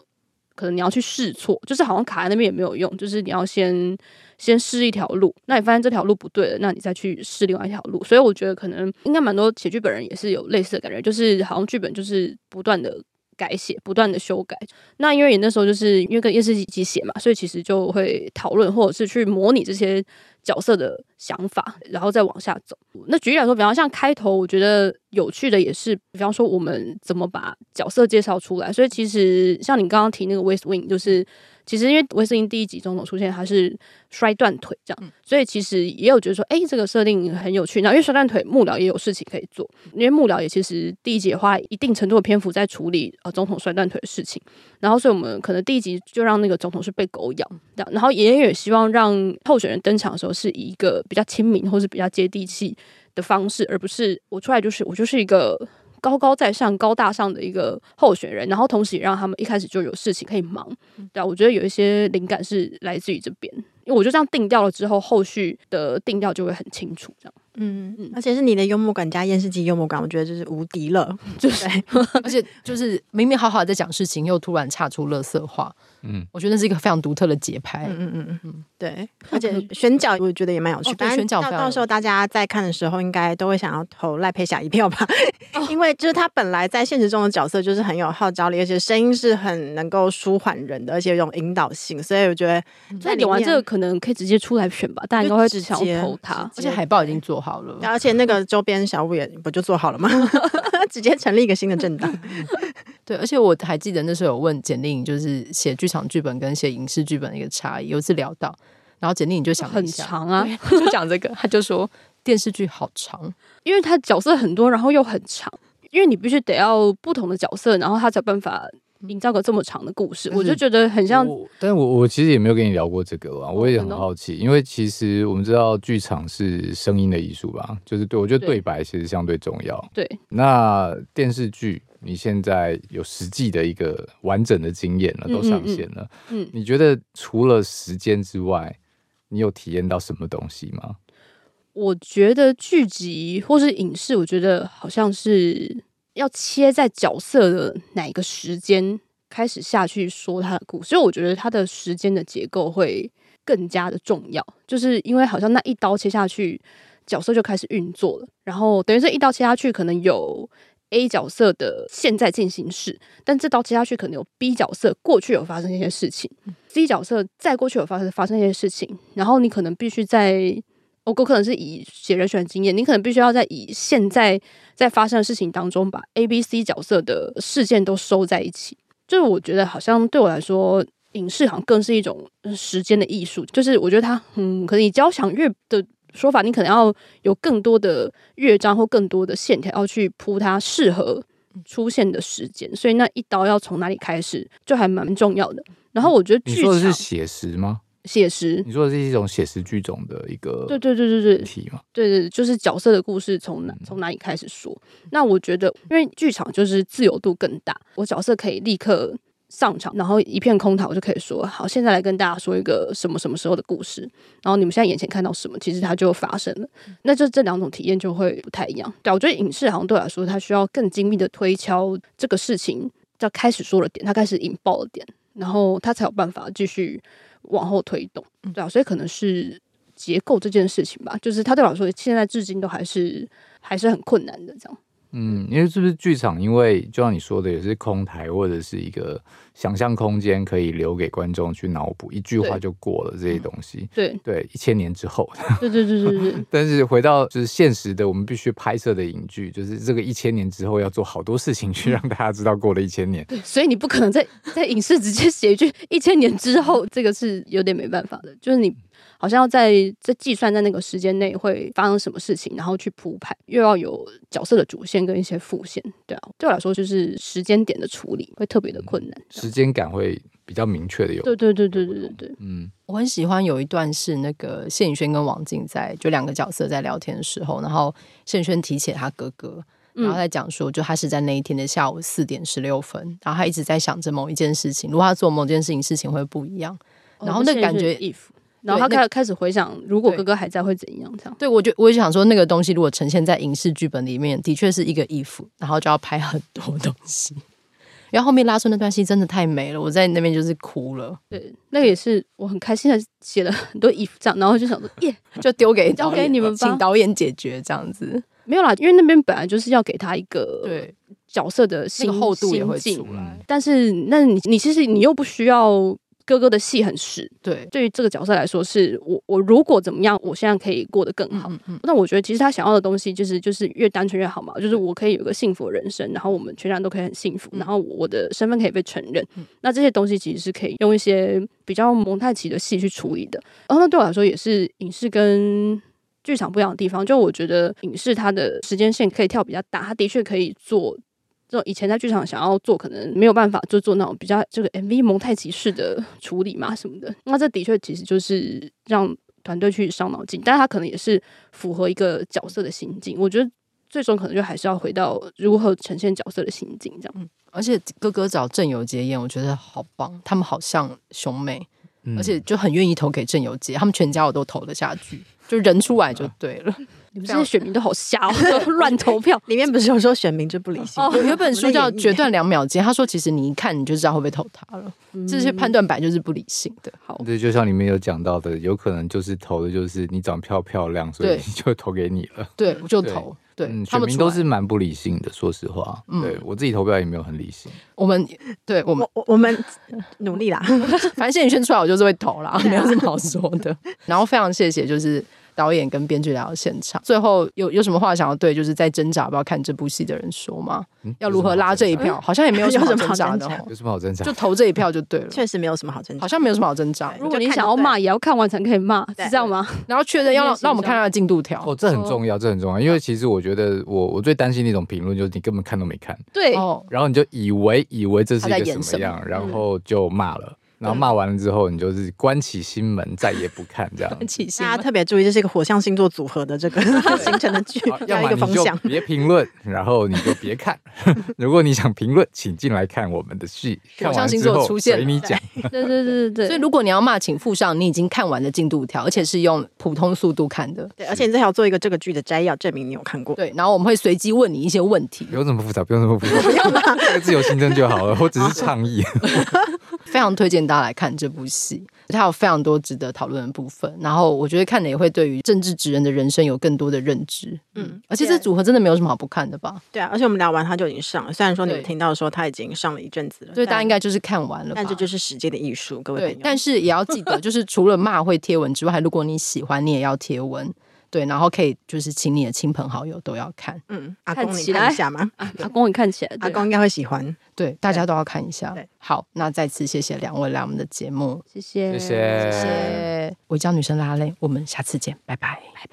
可能你要去试错，就是好像卡在那边也没有用，就是你要先先试一条路，那你发现这条路不对了，那你再去试另外一条路。所以我觉得可能应该蛮多写剧本人也是有类似的感觉，就是好像剧本就是不断的改写，不断的修改。那因为你那时候就是因为跟叶世琪写嘛，所以其实就会讨论或者是去模拟这些。角色的想法，然后再往下走。那举例来说，比方像开头，我觉得有趣的也是，比方说我们怎么把角色介绍出来。所以其实像你刚刚提那个 West Wing，就是。其实因为威斯汀第一集总统出现，他是摔断腿这样，所以其实也有觉得说，哎，这个设定很有趣。然后因为摔断腿，幕僚也有事情可以做，因为幕僚也其实第一集花一定程度的篇幅在处理呃总统摔断腿的事情。然后所以我们可能第一集就让那个总统是被狗咬这样，然后也也希望让候选人登场的时候是以一个比较亲民或是比较接地气的方式，而不是我出来就是我就是一个。高高在上、高大上的一个候选人，然后同时也让他们一开始就有事情可以忙，对啊，我觉得有一些灵感是来自于这边，因为我就这样定调了之后，后续的定调就会很清楚，这样。嗯嗯，而且是你的幽默感加厌世姬幽默感，我觉得就是无敌了，就是，而且就是明明好好的在讲事情，又突然岔出乐色话。嗯，我觉得那是一个非常独特的节拍。嗯嗯嗯嗯，对，而且选角我觉得也蛮有趣。对，选角到到时候大家在看的时候，应该都会想要投赖佩霞一票吧？因为就是他本来在现实中的角色就是很有号召力，而且声音是很能够舒缓人的，而且有种引导性，所以我觉得在演完这个可能可以直接出来选吧，大家应该会只想投他。而且海报已经做好了，而且那个周边小物也不就做好了吗？直接成立一个新的政党。对，而且我还记得那时候有问简莉颖，就是写剧场剧本跟写影视剧本的一个差异。有一次聊到，然后简莉颖就想很长啊，就讲这个，他就说电视剧好长，因为他角色很多，然后又很长，因为你必须得要不同的角色，然后他才有办法营造个这么长的故事。我就觉得很像，但是我我其实也没有跟你聊过这个啊，我也很好奇，因为其实我们知道剧场是声音的艺术吧，就是对我觉得对白其实相对重要。对，那电视剧。你现在有实际的一个完整的经验了，都上线了。嗯，嗯，嗯，你觉得除了时间之外，你有体验到什么东西吗？我觉得剧集或是影视，我觉得好像是要切在角色的哪一个时间开始下去说他的故事，所以我觉得他的时间的结构会更加的重要，就是因为好像那一刀切下去，角色就开始运作了，然后等于这一刀切下去，可能有。A 角色的现在进行式，但这刀切下去可能有 B 角色过去有发生一些事情，C 角色再过去有发生发生一些事情，然后你可能必须在，我可能是以写人选经验，你可能必须要在以现在在发生的事情当中，把 A、B、C 角色的事件都收在一起。就是我觉得好像对我来说，影视好像更是一种时间的艺术，就是我觉得它，嗯，可能以交响乐的。说法，你可能要有更多的乐章或更多的线条，要去铺它适合出现的时间，所以那一刀要从哪里开始，就还蛮重要的。然后我觉得你说的是写实吗？写实，你说的是一种写实剧种的一个对对对对对题嘛？对对，就是角色的故事从哪从哪里开始说。那我觉得，因为剧场就是自由度更大，我角色可以立刻上场，然后一片空堂，我就可以说好，现在来跟大家说一个什么什么时候的故事。然后你们现在眼前看到什么，其实它就发生了。那就这两种体验就会不太一样。对，我觉得影视好像对我来说，它需要更精密的推敲这个事情，要开始说了点，它开始引爆了点，然后它才有办法继续。往后推动，对啊，所以可能是结构这件事情吧，就是他对我来说，现在至今都还是还是很困难的这样。嗯，因为是不是剧场？因为就像你说的，也是空台或者是一个想象空间，可以留给观众去脑补，一句话就过了这些东西。对对，一千年之后。对对对对对。但是回到就是现实的，我们必须拍摄的影剧，就是这个一千年之后要做好多事情，去让大家知道过了一千年。对，所以你不可能在在影视直接写一句一千年之后，这个是有点没办法的，就是你。好像要在在计算在那个时间内会发生什么事情，然后去铺排，又要有角色的主线跟一些副线，对啊，对我来说就是时间点的处理会特别的困难，嗯、时间感会比较明确的有。对对对对对对对，嗯，我很喜欢有一段是那个谢颖轩跟王静在就两个角色在聊天的时候，然后谢颖轩提起他哥哥，然后在讲说，就他是在那一天的下午四点十六分，然后他一直在想着某一件事情，如果他做某件事情，事情会不一样，然后那感觉。哦然后他开开始回想，如果哥哥还在会怎样？这样对，我就我就想说，那个东西如果呈现在影视剧本里面，的确是一个衣服然后就要拍很多东西。然后后面拉出那段戏真的太美了，我在那边就是哭了。对，那个也是我很开心的写了很多衣服这样，然后就想说耶，就丢给交给你们，请导演解决这样子。没有啦，因为那边本来就是要给他一个对角色的心那个厚度也会出来，但是那你你其实你又不需要。哥哥的戏很实，对，对于这个角色来说，是我我如果怎么样，我现在可以过得更好。嗯嗯，那我觉得其实他想要的东西，就是就是越单纯越好嘛，就是我可以有个幸福的人生，然后我们全家都可以很幸福，然后我的身份可以被承认。嗯、那这些东西其实是可以用一些比较蒙太奇的戏去处理的。然后那对我来说，也是影视跟剧场不一样的地方。就我觉得影视它的时间线可以跳比较大，它的确可以做。这种以前在剧场想要做，可能没有办法，就做那种比较这个 MV 蒙太奇式的处理嘛什么的。那这的确其实就是让团队去伤脑筋，但是他可能也是符合一个角色的心境。我觉得最终可能就还是要回到如何呈现角色的心境这样。嗯，而且哥哥找郑有杰演，我觉得好棒，他们好像兄妹，嗯、而且就很愿意投给郑有杰，他们全家我都投了下去，就人出来就对了。你们这些选民都好瞎哦，乱投票。里面不是有说选民就不理性？有有本书叫《决断两秒间》，他说其实你一看你就知道会不会投他了。这些判断本来就是不理性的。好，对，就像里面有讲到的，有可能就是投的就是你长漂漂亮，所以就投给你了。对，我就投。对，选民都是蛮不理性的，说实话。对我自己投票也没有很理性。我们对我们我我们 努力啦，反正谢盈萱出来我就是会投啦，没有什么好说的。然后非常谢谢，就是。导演跟编剧来到现场，最后有有什么话想要对就是在挣扎不要看这部戏的人说吗？嗯、要如何拉这一票？好像也没有什么好挣扎的，有什么好挣扎？就投这一票就对了。确实没有什么好挣扎，好像没有什么好挣扎。如果你想要骂，也要看完才可以骂，是这样吗？然后确认要让让我们看他的进度条。哦，这很重要，这很重要，因为其实我觉得我我最担心那种评论就是你根本看都没看，对，然后你就以为以为这是一个什么样，然后就骂了。然后骂完了之后，你就是关起心门，再也不看这样。关起心，大家特别注意，这是一个火象星座组合的这个 形成的剧，要一个方向。别评论，然后你就别看。如果你想评论，请进来看我们的戏。火象星座出现，随你讲。对对对对。所以如果你要骂，请附上你已经看完的进度条，而且是用普通速度看的。对，而且你最好做一个这个剧的摘要，证明你有看过。对，然后我们会随机问你一些问题。不用这么复杂，不用这么复杂，不用这个自由新增就好了。我只是倡议。非常推荐大家来看这部戏，它有非常多值得讨论的部分。然后我觉得看了也会对于政治职人的人生有更多的认知。嗯，而且这组合真的没有什么好不看的吧？对啊，而且我们聊完它就已经上了。虽然说你们听到说它已经上了一阵子了，所以大家应该就是看完了。但这就是时间的艺术，各位朋友。但是也要记得，就是除了骂会贴文之外，如果你喜欢，你也要贴文。对，然后可以就是请你的亲朋好友都要看。嗯，阿公你看一下吗？阿公你看起来，阿公应该会喜欢。对，大家都要看一下。好，那再次谢谢两位来我们的节目，谢谢，谢谢，谢谢。违章女生拉蕾，我们下次见，拜拜，拜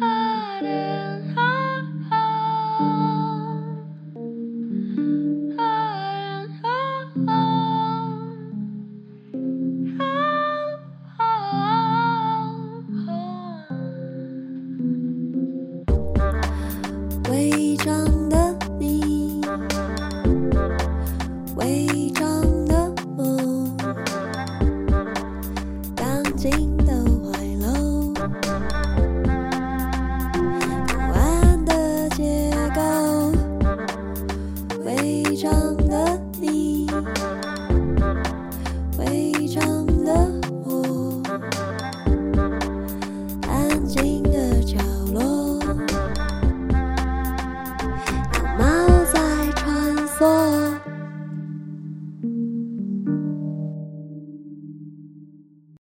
拜。gone.